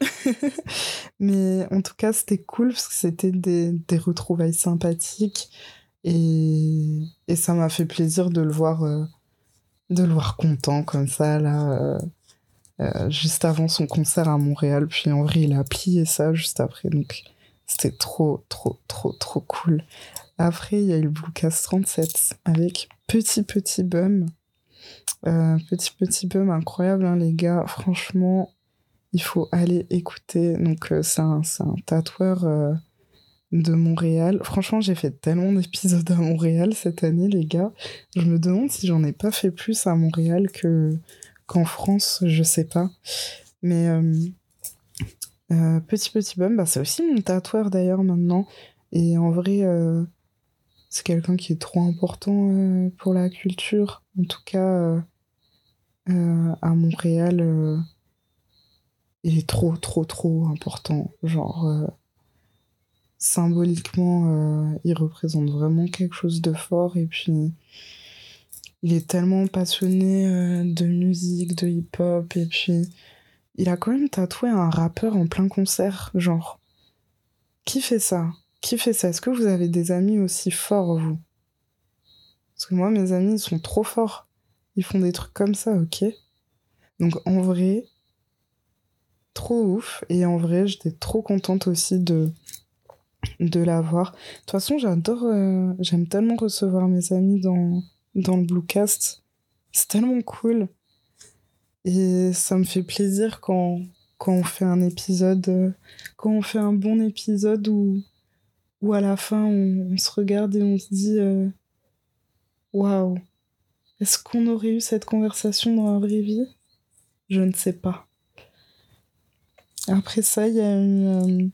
mais en tout cas, c'était cool parce que c'était des, des, retrouvailles sympathiques et, et ça m'a fait plaisir de le voir, euh, de le voir content comme ça là. Euh, euh, juste avant son concert à Montréal, puis en vrai, il a plié ça juste après, donc c'était trop, trop, trop, trop cool. Après, il y a eu le Bluecast 37 avec Petit Petit Bum. petit Petit Bum, incroyable, hein, les gars. Franchement, il faut aller écouter. Donc, c'est un, un, tatoueur de Montréal. Franchement, j'ai fait tellement d'épisodes à Montréal cette année, les gars. Je me demande si j'en ai pas fait plus à Montréal que qu'en France, je sais pas. Mais euh, Petit Petit Bum, bah, c'est aussi mon tatoueur d'ailleurs maintenant. Et en vrai, c'est quelqu'un qui est trop important pour la culture. En tout cas, à Montréal il est trop, trop, trop important. Genre, euh, symboliquement, euh, il représente vraiment quelque chose de fort. Et puis, il est tellement passionné euh, de musique, de hip-hop. Et puis, il a quand même tatoué un rappeur en plein concert. Genre, qui fait ça? Qui fait ça? Est-ce que vous avez des amis aussi forts, vous? Parce que moi, mes amis, ils sont trop forts. Ils font des trucs comme ça, ok Donc, en vrai, trop ouf. Et en vrai, j'étais trop contente aussi de, de l'avoir. De toute façon, j'adore, euh, j'aime tellement recevoir mes amis dans, dans le Bluecast. C'est tellement cool. Et ça me fait plaisir quand, quand on fait un épisode, euh, quand on fait un bon épisode où, où à la fin on, se regarde et on se dit euh, Waouh, est-ce qu'on aurait eu cette conversation dans la vraie vie? Je ne sais pas. Après ça, il y a euh,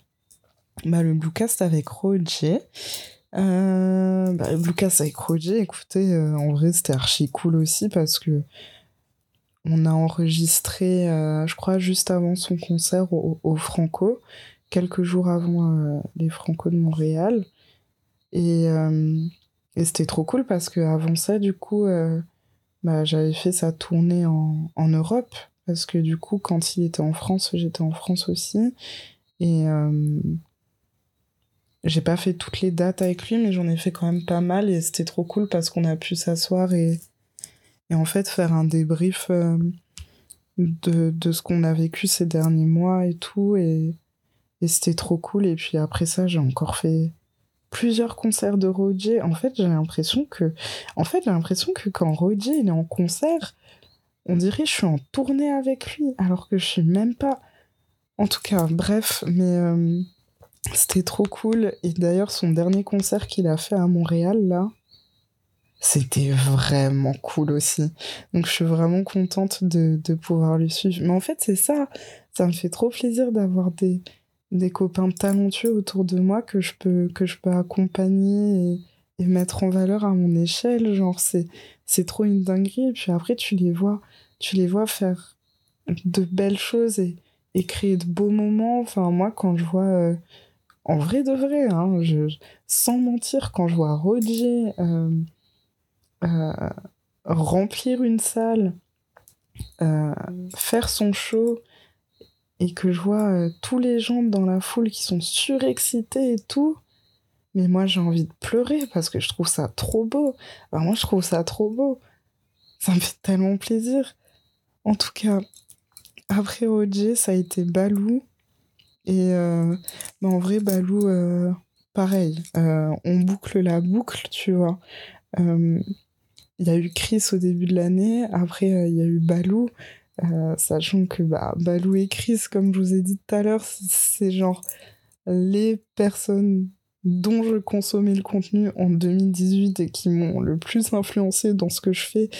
bah, le Bluecast avec Roger. Euh, bah, le avec Roger, écoutez, euh, en vrai, c'était archi cool aussi parce que on a enregistré, je crois, juste avant son concert au, Franco, quelques jours avant les Franco de Montréal. Et, et c'était trop cool parce que avant ça, du coup, bah, j'avais fait sa tournée en, en Europe parce que du coup, quand il était en France, j'étais en France aussi. Et euh, j'ai pas fait toutes les dates avec lui, mais j'en ai fait quand même pas mal. Et c'était trop cool parce qu'on a pu s'asseoir et, et en fait faire un débrief euh, de, de ce qu'on a vécu ces derniers mois et tout. Et, et c'était trop cool. Et puis après ça, j'ai encore fait plusieurs concerts de Roger. En fait, j'ai l'impression que, en fait, j'ai l'impression que quand Roger il est en concert, on dirait que je suis en tournée avec lui, alors que je suis même pas. En tout cas, bref, mais euh, c'était trop cool. Et d'ailleurs, son dernier concert qu'il a fait à Montréal, là, c'était vraiment cool aussi. Donc je suis vraiment contente de, de pouvoir le suivre. Mais en fait, c'est ça. Ça me fait trop plaisir d'avoir des, des copains talentueux autour de moi que je peux, que je peux accompagner et, et mettre en valeur à mon échelle. Genre, c'est, c'est trop une dinguerie. Et puis après, tu les vois, tu les vois faire de belles choses et, et créer de beaux moments. Enfin, moi, quand je vois, euh, en vrai de vrai, hein, sans mentir, quand je vois Roger euh, euh, remplir une salle, faire son show, et que je vois tous les gens dans la foule qui sont surexcités et tout, mais moi j'ai envie de pleurer parce que je trouve ça trop beau. Moi je trouve ça trop beau. Ça me fait tellement plaisir. En tout cas, après OJ, ça a été Balou. Et euh, bah, en vrai, Balou, euh, pareil. Euh, on boucle la boucle, tu vois. Il y a eu Chris au début de l'année. Après, il y a eu Balou. sachant que bah, Balou et Chris, comme je vous ai dit tout à l'heure, c'est genre les personnes dont je consommais le contenu en 2018 et qui m'ont le plus influencé dans ce que je fais.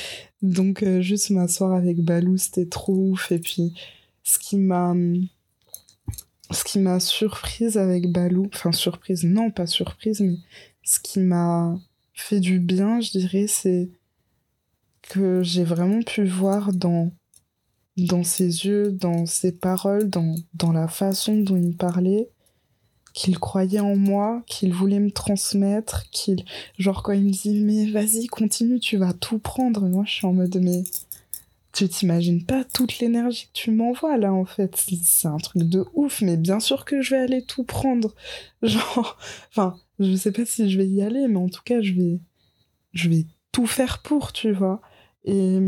Donc juste m'asseoir avec Balou, c'était trop ouf. Et puis ce qui m'a ce qui m'a surprise avec Balou, enfin surprise, non pas surprise, mais ce qui m'a fait du bien, je dirais, c'est que j'ai vraiment pu voir dans dans ses yeux, dans ses paroles, dans, dans la façon dont il parlait, qu'il croyait en moi, qu'il voulait me transmettre, qu'il genre quand il me dit mais vas-y continue, tu vas tout prendre, moi je suis en mode mais tu t'imagines pas toute l'énergie que tu m'envoies là en fait, c'est un truc de ouf, mais bien sûr que je vais aller tout prendre, genre enfin je sais pas si je vais y aller, mais en tout cas je vais je vais tout faire pour, tu vois, et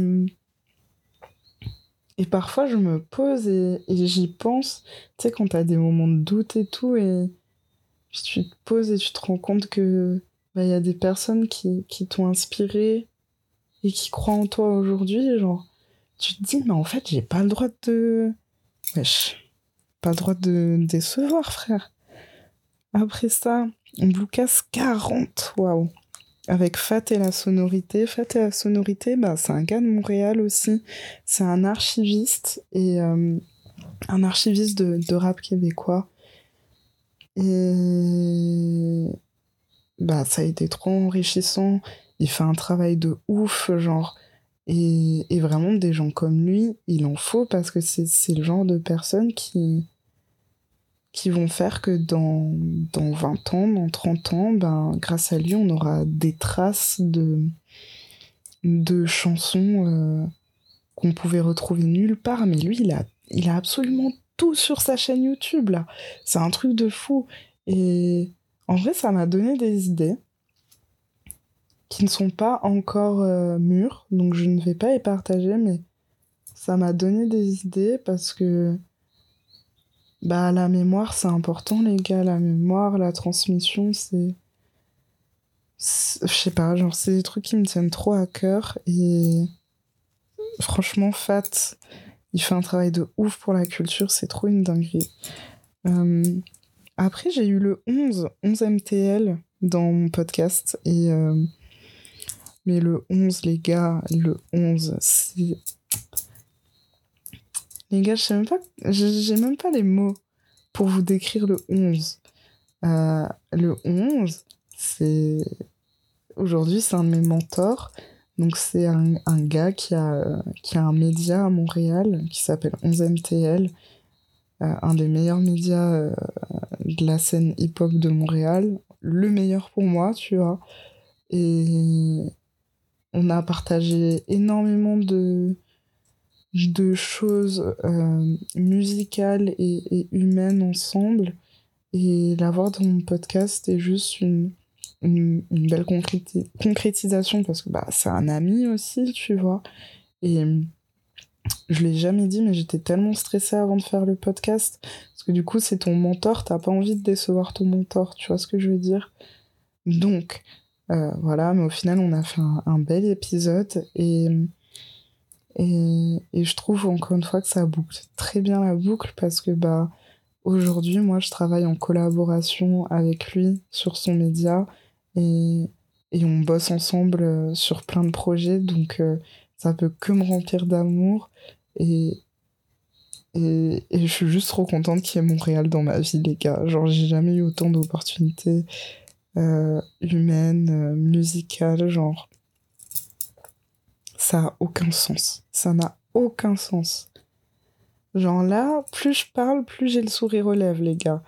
et parfois, je me pose et, j'y pense, tu sais, quand t'as des moments de doute et tout, et tu te poses et tu te rends compte que bah, y a des personnes qui, qui t'ont inspiré et qui croient en toi aujourd'hui, genre, tu te dis, mais en fait, j'ai pas le droit de. Wesh, pas le droit de décevoir, frère. Après ça, Lucas 40, waouh avec Fat et la sonorité. Fat et la sonorité, bah, c'est un gars de Montréal aussi. C'est un archiviste et euh, un archiviste de, de, rap québécois. Et bah, ça a été trop enrichissant. Il fait un travail de ouf, genre. Et, vraiment, des gens comme lui, il en faut parce que c'est le genre de personne qui, qui vont faire que dans, dans 20 ans, dans 30 ans, ben, grâce à lui, on aura des traces de, de chansons euh, qu'on pouvait retrouver nulle part. Mais lui, il a, il a absolument tout sur sa chaîne YouTube, là. C'est un truc de fou. Et en vrai, ça m'a donné des idées qui ne sont pas encore euh, mûres, donc je ne vais pas les partager, mais ça m'a donné des idées parce que bah, la mémoire, c'est important, les gars. La mémoire, la transmission, c'est. Je sais pas, genre, c'est des trucs qui me tiennent trop à cœur. Et franchement, Fat, il fait un travail de ouf pour la culture. C'est trop une dinguerie. Euh, après, j'ai eu le 11, 11 MTL dans mon podcast. Et. Euh, mais le 11, les gars, le 11, c'est les gars, je sais même pas, j'ai même pas les mots pour vous décrire le 11. Euh, le 11, c'est. Aujourd'hui, c'est un de mes mentors. Donc, c'est un, un, gars qui a, qui a un média à Montréal qui s'appelle 11MTL, euh, un des meilleurs médias euh, de la scène hip-hop de Montréal. Le meilleur pour moi, tu vois. Et on a partagé énormément de, choses euh, musicales et, humaines ensemble. Et l'avoir dans mon podcast est juste une, belle concrétisation parce que bah, c'est un ami aussi, tu vois. Et je l'ai jamais dit, mais j'étais tellement stressée avant de faire le podcast. Parce que du coup, c'est ton mentor, t'as pas envie de décevoir ton mentor, tu vois ce que je veux dire? Donc, voilà, mais au final, on a fait un, un bel épisode et et, et je trouve encore une fois que ça boucle très bien la boucle parce que bah aujourd'hui moi je travaille en collaboration avec lui sur son média et, et on bosse ensemble euh, sur plein de projets. Donc euh, ça peut que me remplir d'amour et, et, et, je suis juste trop contente qu'il y ait Montréal dans ma vie les gars. Genre j'ai jamais eu autant d'opportunités euh, humaines euh, musicales genre ça a aucun sens. Ça n'a aucun sens. Genre là, plus je parle, plus j'ai le sourire aux lèvres, les gars.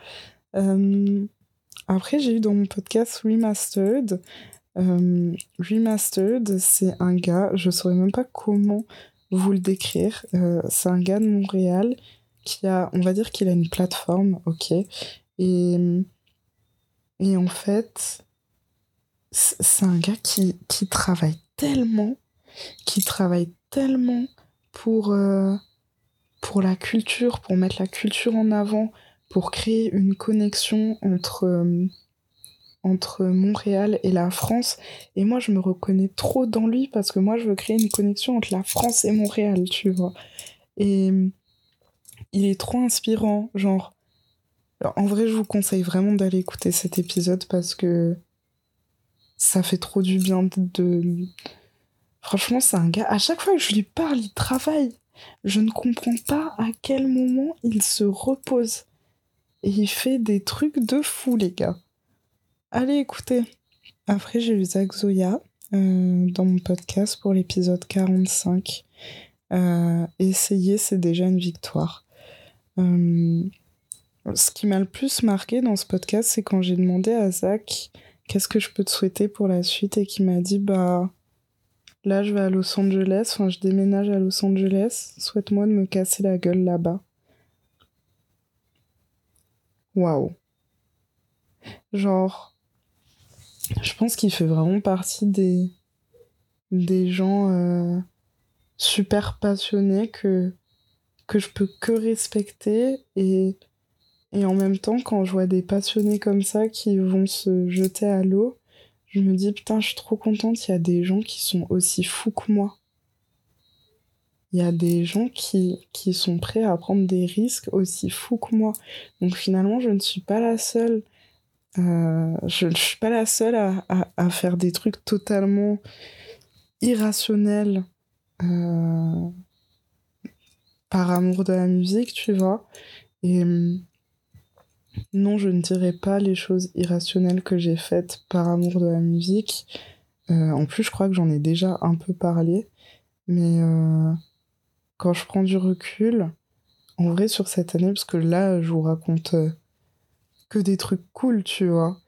Euh... Après, j'ai eu dans mon podcast Remastered. Euh... Remastered, c'est un gars, je saurais même pas comment vous le décrire. C'est un gars de Montréal qui a, on va dire qu'il a une plateforme, ok. Et, et en fait, c'est un gars qui, qui travaille tellement qui travaille tellement pour, euh, pour la culture, pour mettre la culture en avant, pour créer une connexion entre, euh, entre Montréal et la France. Et moi, je me reconnais trop dans lui parce que moi, je veux créer une connexion entre la France et Montréal, tu vois. Et il est trop inspirant, genre. Alors, en vrai, je vous conseille vraiment d'aller écouter cet épisode parce que ça fait trop du bien de, Franchement, c'est un gars, à chaque fois que je lui parle, il travaille. Je ne comprends pas à quel moment il se repose. Et il fait des trucs de fou, les gars. Allez, écoutez. Après, j'ai eu Zach Zoya euh, dans mon podcast pour l'épisode 45. Euh, essayer, c'est déjà une victoire. Euh, ce qui m'a le plus marqué dans ce podcast, c'est quand j'ai demandé à Zach qu'est-ce que je peux te souhaiter pour la suite et qu'il m'a dit bah Là, je vais à Los Angeles, enfin, je déménage à Los Angeles. Souhaite-moi de me casser la gueule là-bas. Waouh. Genre, je pense qu'il fait vraiment partie des, des gens euh, super passionnés que, que je peux que respecter. Et, et en même temps, quand je vois des passionnés comme ça qui vont se jeter à l'eau, je me dis, putain, je suis trop contente, il y a des gens qui sont aussi fous que moi. Il y a des gens qui, qui sont prêts à prendre des risques aussi fous que moi. Donc finalement, je ne suis pas la seule. Euh, je ne suis pas la seule à, à, à, faire des trucs totalement irrationnels euh, par amour de la musique, tu vois. Et non, je ne dirais pas les choses irrationnelles que j'ai faites par amour de la musique. Euh, en plus, je crois que j'en ai déjà un peu parlé. Mais euh, quand je prends du recul, en vrai, sur cette année, parce que là, je vous raconte euh, que des trucs cool, tu vois.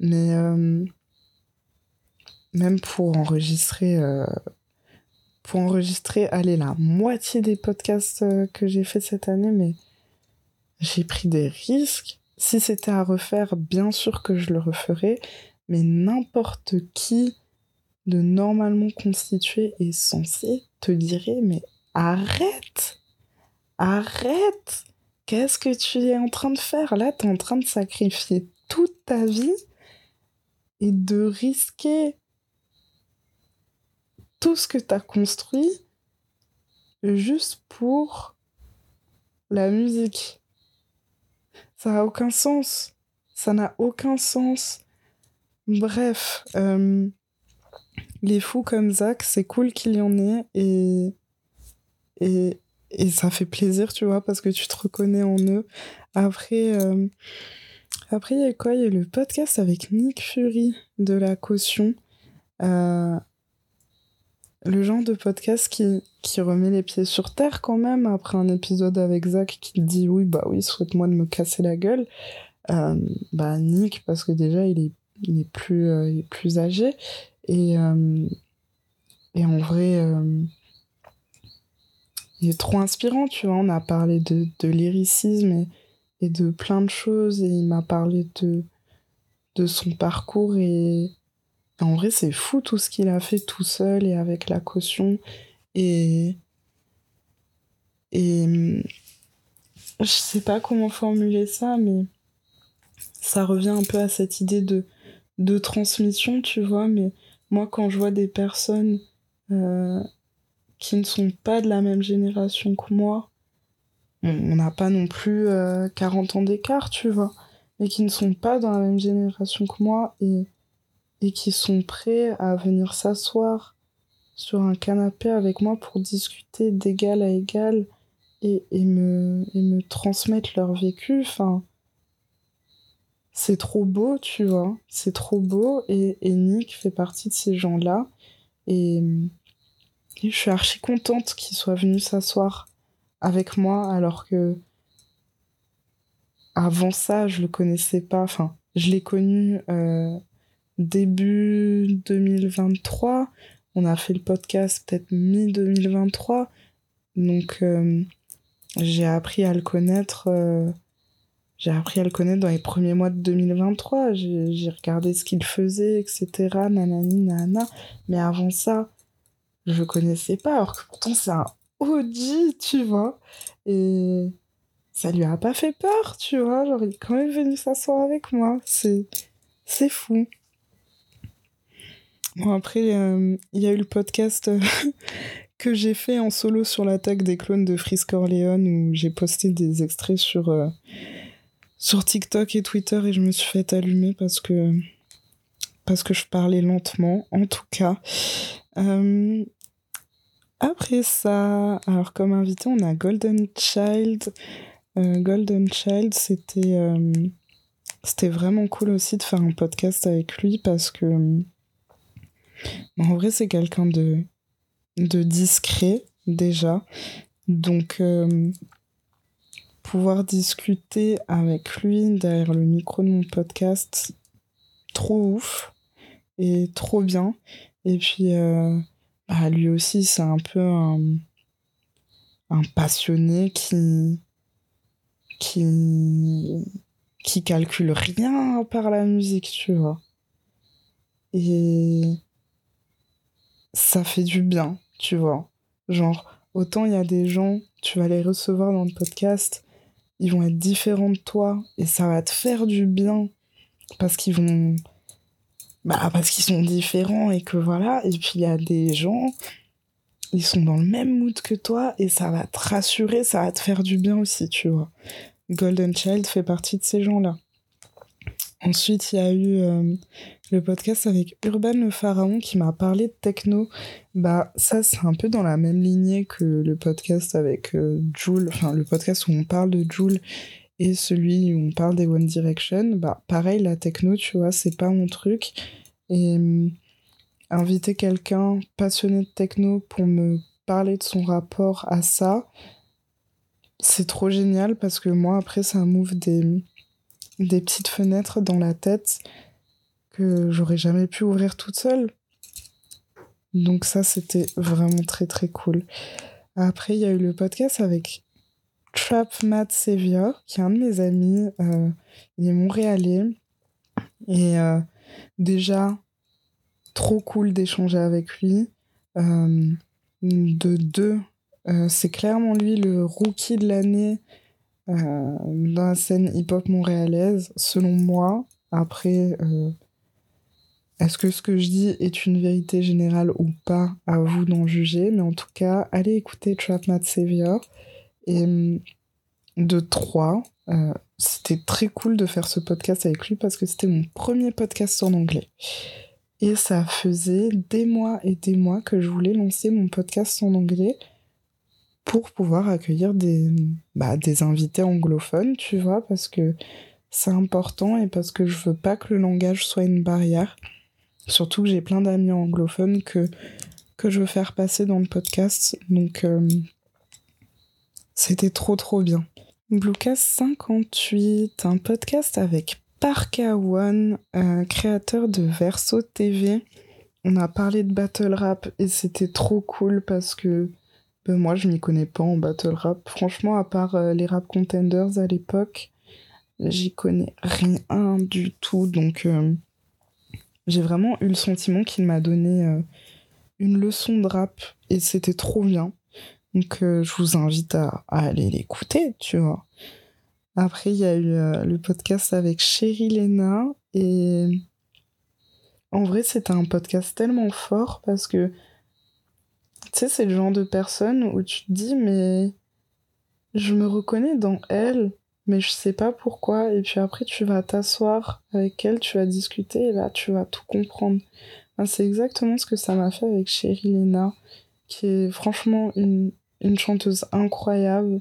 Mais même pour enregistrer, pour enregistrer, allez, la moitié des podcasts que j'ai fait cette année, mais j'ai pris des risques si c'était à refaire, bien sûr que je le referais, mais n'importe qui de normalement constitué et censé te dirait mais arrête! Arrête! Qu'est-ce que tu es en train de faire? Là, tu es en train de sacrifier toute ta vie et de risquer tout ce que tu as construit juste pour la musique. Ça n'a aucun sens. Ça n'a aucun sens. Bref, euh, les fous comme Zach, c'est cool qu'il y en ait et, et, ça fait plaisir, tu vois, parce que tu te reconnais en eux. Après, euh, après il y a quoi? Il y a le podcast avec Nick Fury de la caution. Euh, le genre de podcast qui, remet les pieds sur terre quand même après un épisode avec Zach qui dit oui bah oui souhaite-moi de me casser la gueule. Euh, bah Nick parce que déjà il est il est plus euh, âgé. Et euh, et en vrai il est trop inspirant tu vois. On a parlé de, de lyricisme et, de plein de choses. Et il m'a parlé de son parcours et en vrai, c'est fou tout ce qu'il a fait tout seul et avec la caution. Et. Et. Je sais pas comment formuler ça, mais. Ça revient un peu à cette idée de, de transmission, tu vois. Mais moi, quand je vois des personnes euh, qui ne sont pas de la même génération que moi. On n'a pas non plus 40 ans d'écart, tu vois, mais qui ne sont pas dans la même génération que moi et, et qui sont prêts à venir s'asseoir sur un canapé avec moi pour discuter d'égal à égal et, et, me, et me transmettre leur vécu. Enfin, c'est trop beau, tu vois. C'est trop beau. Et, et Nick fait partie de ces gens-là. Et, je suis archi contente qu'il soit venu s'asseoir avec moi alors que avant ça, je le connaissais pas. Enfin, je l'ai connu euh, début 2023. On a fait le podcast peut-être mi-2023. Donc, euh, j'ai appris à le connaître. Euh, j'ai appris à le connaître dans les premiers mois de 2023. J'ai regardé ce qu'il faisait, etc. Nanani, nana. Mais avant ça, je connaissais pas. Alors que pourtant, c'est un OG, tu vois. Et ça lui a pas fait peur, tu vois. Genre, il est quand même venu s'asseoir avec moi. C'est, c'est fou. Bon, après, euh, il y a eu le podcast euh, que j'ai fait en solo sur l'attaque des clones de Frisk Orleans où j'ai posté des extraits sur, euh, sur TikTok et Twitter et je me suis fait allumer parce que, je parlais lentement, en tout cas. après ça, alors comme invité, on a Golden Child. Golden Child, c'était vraiment cool aussi de faire un podcast avec lui parce que en vrai, c'est quelqu'un de, de discret déjà. Donc, euh, pouvoir discuter avec lui derrière le micro de mon podcast, trop ouf et trop bien. Et puis, euh, bah, lui aussi, c'est un peu un, un passionné qui, qui, qui calcule rien par la musique, tu vois. Et ça fait du bien, tu vois. Genre, autant il y a des gens, tu vas les recevoir dans le podcast, ils vont être différents de toi et ça va te faire du bien parce qu'ils vont. Bah, parce qu'ils sont différents et que voilà. Et puis il y a des gens, ils sont dans le même mood que toi et ça va te rassurer, ça va te faire du bien aussi, tu vois. Golden Child fait partie de ces gens-là. Ensuite, il y a eu euh, le podcast avec Urban le Pharaon qui m'a parlé de techno. Bah, ça, c'est un peu dans la même lignée que le podcast avec euh, Joule, enfin, le podcast où on parle de Joule et celui où on parle des One Direction. Bah, pareil, la techno, tu vois, c'est pas mon truc. Et euh, inviter quelqu'un passionné de techno pour me parler de son rapport à ça, c'est trop génial parce que moi, après, ça m'ouvre des des petites fenêtres dans la tête que j'aurais jamais pu ouvrir toute seule. Donc ça, c'était vraiment très très cool. Après, il y a eu le podcast avec Trap Matt qui est un de mes amis. Euh, il est montréalais. Et euh, déjà, trop cool d'échanger avec lui. Euh, de deux, c'est clairement lui le rookie de l'année la scène hip-hop montréalaise, selon moi. Après, euh, est-ce que ce que je dis est une vérité générale ou pas? À vous d'en juger. Mais en tout cas, allez écouter Trap Matt Savior. Et mm, de trois, euh, c'était très cool de faire ce podcast avec lui parce que c'était mon premier podcast en anglais. Et ça faisait des mois et des mois que je voulais lancer mon podcast en anglais pour pouvoir accueillir des, bah, des invités anglophones, tu vois, parce que c'est important et parce que je veux pas que le langage soit une barrière. Surtout que j'ai plein d'amis anglophones que, que je veux faire passer dans le podcast. Donc, euh, c'était trop trop bien. Bluecast 58, un podcast avec Parka One, créateur de Verso TV. On a parlé de battle rap et c'était trop cool parce que ben, moi, je m'y connais pas en battle rap. Franchement, à part euh, les rap contenders à l'époque, j'y connais rien du tout. Donc, euh, j'ai vraiment eu le sentiment qu'il m'a donné euh, une leçon de rap et c'était trop bien. Donc, je vous invite à, aller l'écouter, tu vois. Après, il y a eu le podcast avec Chérie Lena et en vrai, c'était un podcast tellement fort parce que Tu sais, c'est le genre de personne où tu te dis, mais je me reconnais dans elle, mais je sais pas pourquoi. Et puis après, tu vas t'asseoir avec elle, tu vas discuter, et là, tu vas tout comprendre. c'est exactement ce que ça m'a fait avec Chérie qui est franchement une, une chanteuse incroyable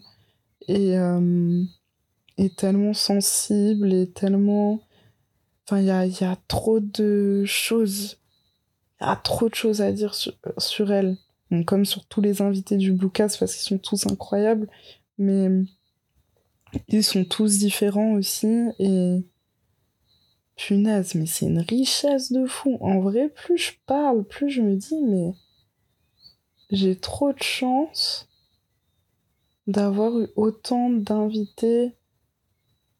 et, euh, tellement sensible et tellement. Enfin, il y a, y a trop de choses. Il y a trop de choses à dire sur, sur elle. Comme sur tous les invités du Bluecast, parce qu'ils sont tous incroyables. Mais ils sont tous différents aussi. Et. Punaise, mais c'est une richesse de fou. En vrai, plus je parle, plus je me dis, mais. J'ai trop de chance d'avoir eu autant d'invités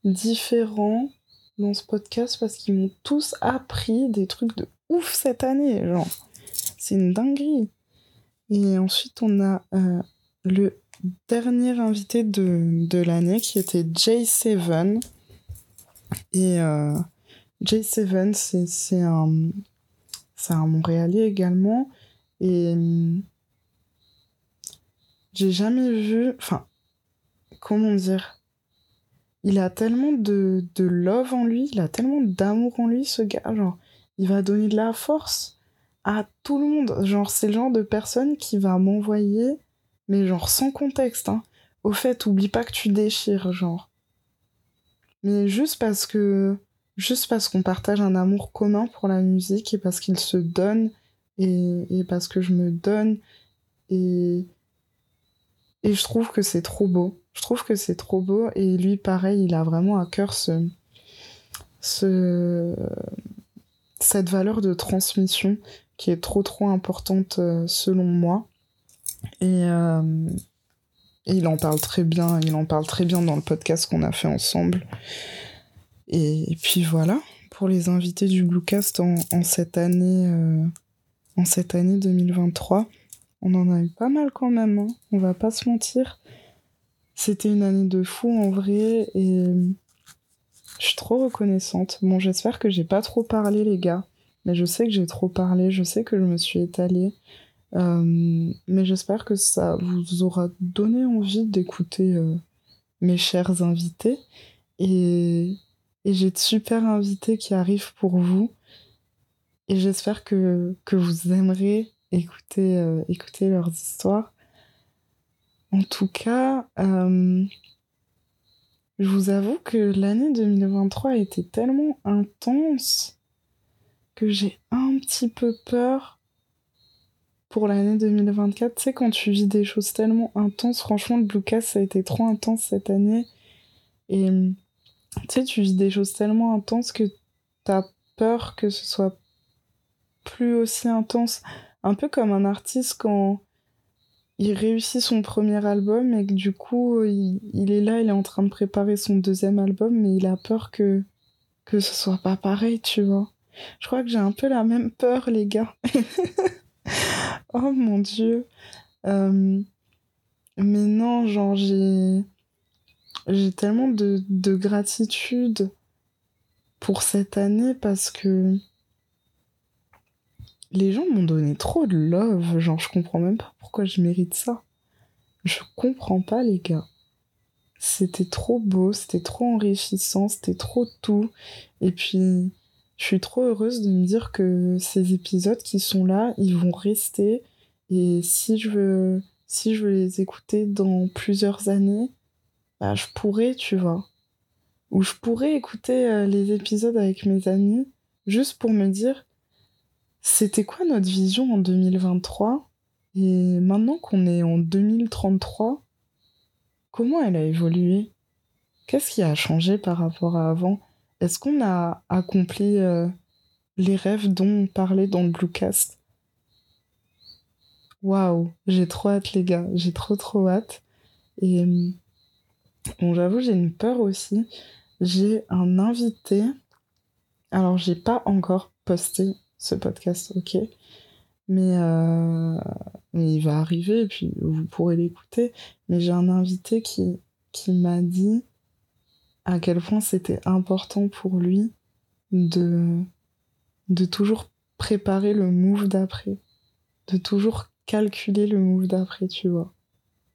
différents dans ce podcast parce qu'ils m'ont tous appris des trucs de ouf cette année. Genre, c'est une dinguerie. Et ensuite, on a euh, le dernier invité de, de l'année qui était J7. Et euh, J7, c'est un, un Montréalais également. Et j'ai jamais vu. Enfin, comment dire Il a tellement de, de love en lui, il a tellement d'amour en lui, ce gars. Genre, il va donner de la force à tout le monde. Genre, c'est le genre de personne qui va m'envoyer, mais genre sans contexte, hein. Au fait, oublie pas que tu déchires, genre. Mais juste parce que. Juste parce qu'on partage un amour commun pour la musique et parce qu'il se donne et, et parce que je me donne et et je trouve que c'est trop beau. Je trouve que c'est trop beau. Et lui, pareil, il a vraiment à cœur ce, ce, cette valeur de transmission qui est trop, trop importante euh, selon moi. Et, euh, il en parle très bien. Il en parle très bien dans le podcast qu'on a fait ensemble. Et, puis voilà, pour les invités du Bluecast en, en cette année, euh, en cette année 2023. On en a eu pas mal quand même, hein. on va pas se mentir. C'était une année de fou en vrai et je suis trop reconnaissante. Bon, j'espère que j'ai pas trop parlé, les gars, mais je sais que j'ai trop parlé, je sais que je me suis étalée. Euh, mais j'espère que ça vous aura donné envie d'écouter euh, mes chers invités. Et, et j'ai de super invités qui arrivent pour vous. Et j'espère que, que vous aimerez écouter, euh, écouter leurs histoires. En tout cas, je vous avoue que l'année 2023 a été tellement intense que j'ai un petit peu peur pour l'année 2024. Tu sais, quand tu vis des choses tellement intenses, franchement, le Bluecast, ça a été trop intense cette année. Et tu sais, tu vis des choses tellement intenses que t'as peur que ce soit plus aussi intense un peu comme un artiste quand il réussit son premier album et que du coup il, est là, il est en train de préparer son deuxième album, mais il a peur que, que ce soit pas pareil, tu vois. Je crois que j'ai un peu la même peur, les gars. oh mon dieu. Euh, mais non, genre j'ai j'ai tellement de, de gratitude pour cette année parce que les gens m'ont donné trop de love, genre je comprends même pas pourquoi je mérite ça. Je comprends pas les gars. C'était trop beau, c'était trop enrichissant, c'était trop tout. Et puis, je suis trop heureuse de me dire que ces épisodes qui sont là, ils vont rester. Et si je veux, les écouter dans plusieurs années, bah, je pourrais, tu vois. Ou je pourrais écouter euh, les épisodes avec mes amis, juste pour me dire, c'était quoi notre vision en 2023 Et maintenant qu'on est en 2033, comment elle a évolué? Qu'est-ce qui a changé par rapport à avant? Est-ce qu'on a accompli euh, les rêves dont on parlait dans le Bluecast? Waouh, j'ai trop hâte les gars, j'ai trop trop hâte. Et bon, j'avoue, j'ai une peur aussi. J'ai un invité. Alors, j'ai pas encore posté ce podcast, ok? Mais, euh, mais, il va arriver et puis vous pourrez l'écouter. Mais j'ai un invité qui m'a dit à quel point c'était important pour lui de, de toujours préparer le move d'après, de toujours calculer le move d'après, tu vois.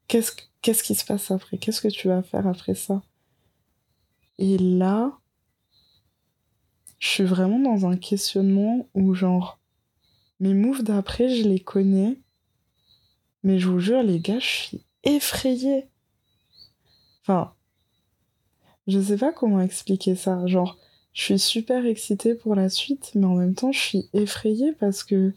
Qu'est-ce, qu'est-ce qui se passe après? Qu'est-ce que tu vas faire après ça? Et là, je suis vraiment dans un questionnement où, genre, mes moves d'après, je les connais. Mais je vous jure, les gars, je suis effrayée. Enfin, je sais pas comment expliquer ça. Genre, je suis super excitée pour la suite, mais en même temps, je suis effrayée parce que,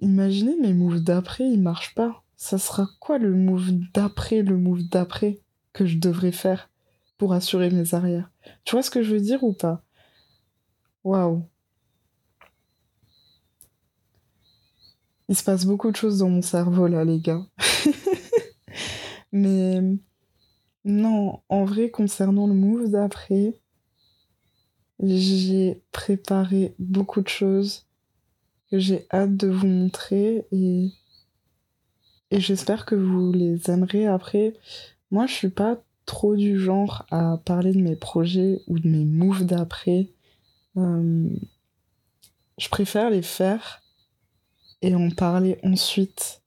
imaginez, mes moves d'après, ils marchent pas. Ça sera quoi le move d'après, le move d'après que je devrais faire pour assurer mes arrières? Tu vois ce que je veux dire ou pas? Waouh. Il se passe beaucoup de choses dans mon cerveau là, les gars. Mais non, en vrai, concernant le move d'après, j'ai préparé beaucoup de choses que j'ai hâte de vous montrer et, j'espère que vous les aimerez après. Moi, je suis pas trop du genre à parler de mes projets ou de mes moves d'après. Euh, je préfère les faire et en parler ensuite.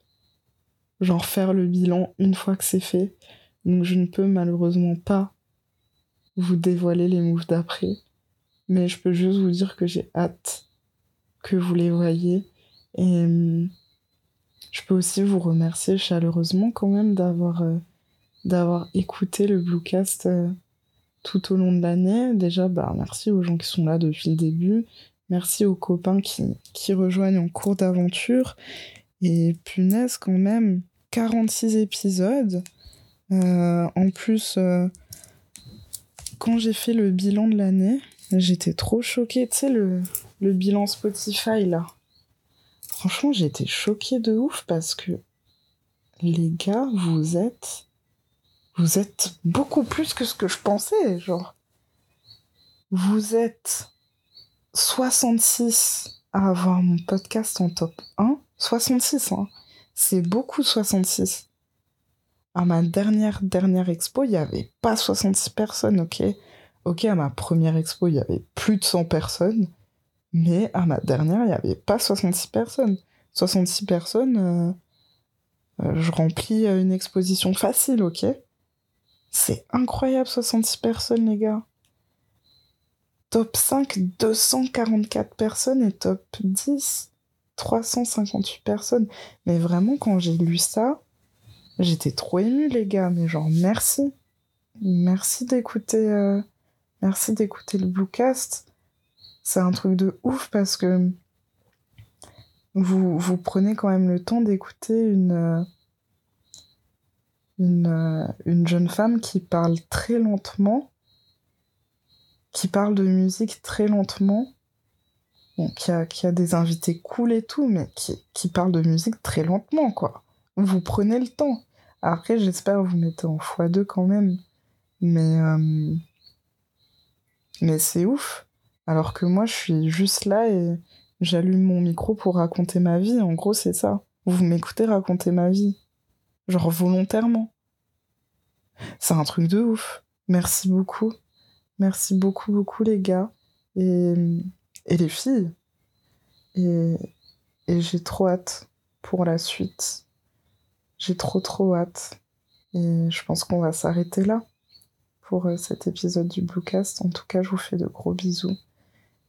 Genre faire le bilan une fois que c'est fait. Donc je ne peux malheureusement pas vous dévoiler les moves d'après. Mais je peux juste vous dire que j'ai hâte que vous les voyez. Et hum, je peux aussi vous remercier chaleureusement quand même d'avoir euh, écouté le Bluecast euh, tout au long de l'année. Déjà, bah, merci aux gens qui sont là depuis le début. Merci aux copains qui, qui rejoignent en cours d'aventure. Et punaise, quand même, 46 épisodes. Euh, en plus, euh, quand j'ai fait le bilan de l'année, j'étais trop choquée. Tu sais, le, bilan Spotify, là. Franchement, j'étais choquée de ouf parce que les gars, vous êtes vous êtes beaucoup plus que ce que je pensais, genre. Vous êtes 66 à avoir mon podcast en top 1. 66, hein. C'est beaucoup 66. À ma dernière, dernière expo, il n'y avait pas 66 personnes, ok Ok, à ma première expo, il y avait plus de 100 personnes. Mais à ma dernière, il n'y avait pas 66 personnes. 66 personnes, euh, euh, je remplis une exposition facile, ok c'est incroyable, 66 personnes, les gars. Top 5, 244 personnes et top 10, 358 personnes. Mais vraiment, quand j'ai lu ça, j'étais trop émue, les gars. Mais genre, merci. Merci d'écouter, euh, merci d'écouter le Bluecast. C'est un truc de ouf parce que vous, vous prenez quand même le temps d'écouter une, euh, une, euh, une jeune femme qui parle très lentement, qui parle de musique très lentement, qui, a, qui a des invités cool et tout, mais qui, qui parle de musique très lentement, quoi. Vous prenez le temps. Après, j'espère vous mettez en x2 quand même. Mais, euh, mais c'est ouf. Alors que moi, je suis juste là et j'allume mon micro pour raconter ma vie. En gros, c'est ça. Vous m'écoutez raconter ma vie genre volontairement. C'est un truc de ouf. Merci beaucoup. Merci beaucoup, beaucoup les gars. Et, les filles. Et, et j'ai trop hâte pour la suite. J'ai trop, trop hâte. Et je pense qu'on va s'arrêter là pour euh, cet épisode du Bluecast. En tout cas, je vous fais de gros bisous.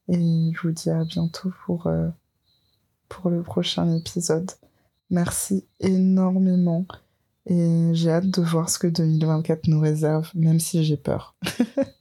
Et je vous dis à bientôt pour, euh, pour le prochain épisode. Merci énormément. Et j'ai hâte de voir ce que 2024 nous réserve, même si j'ai peur.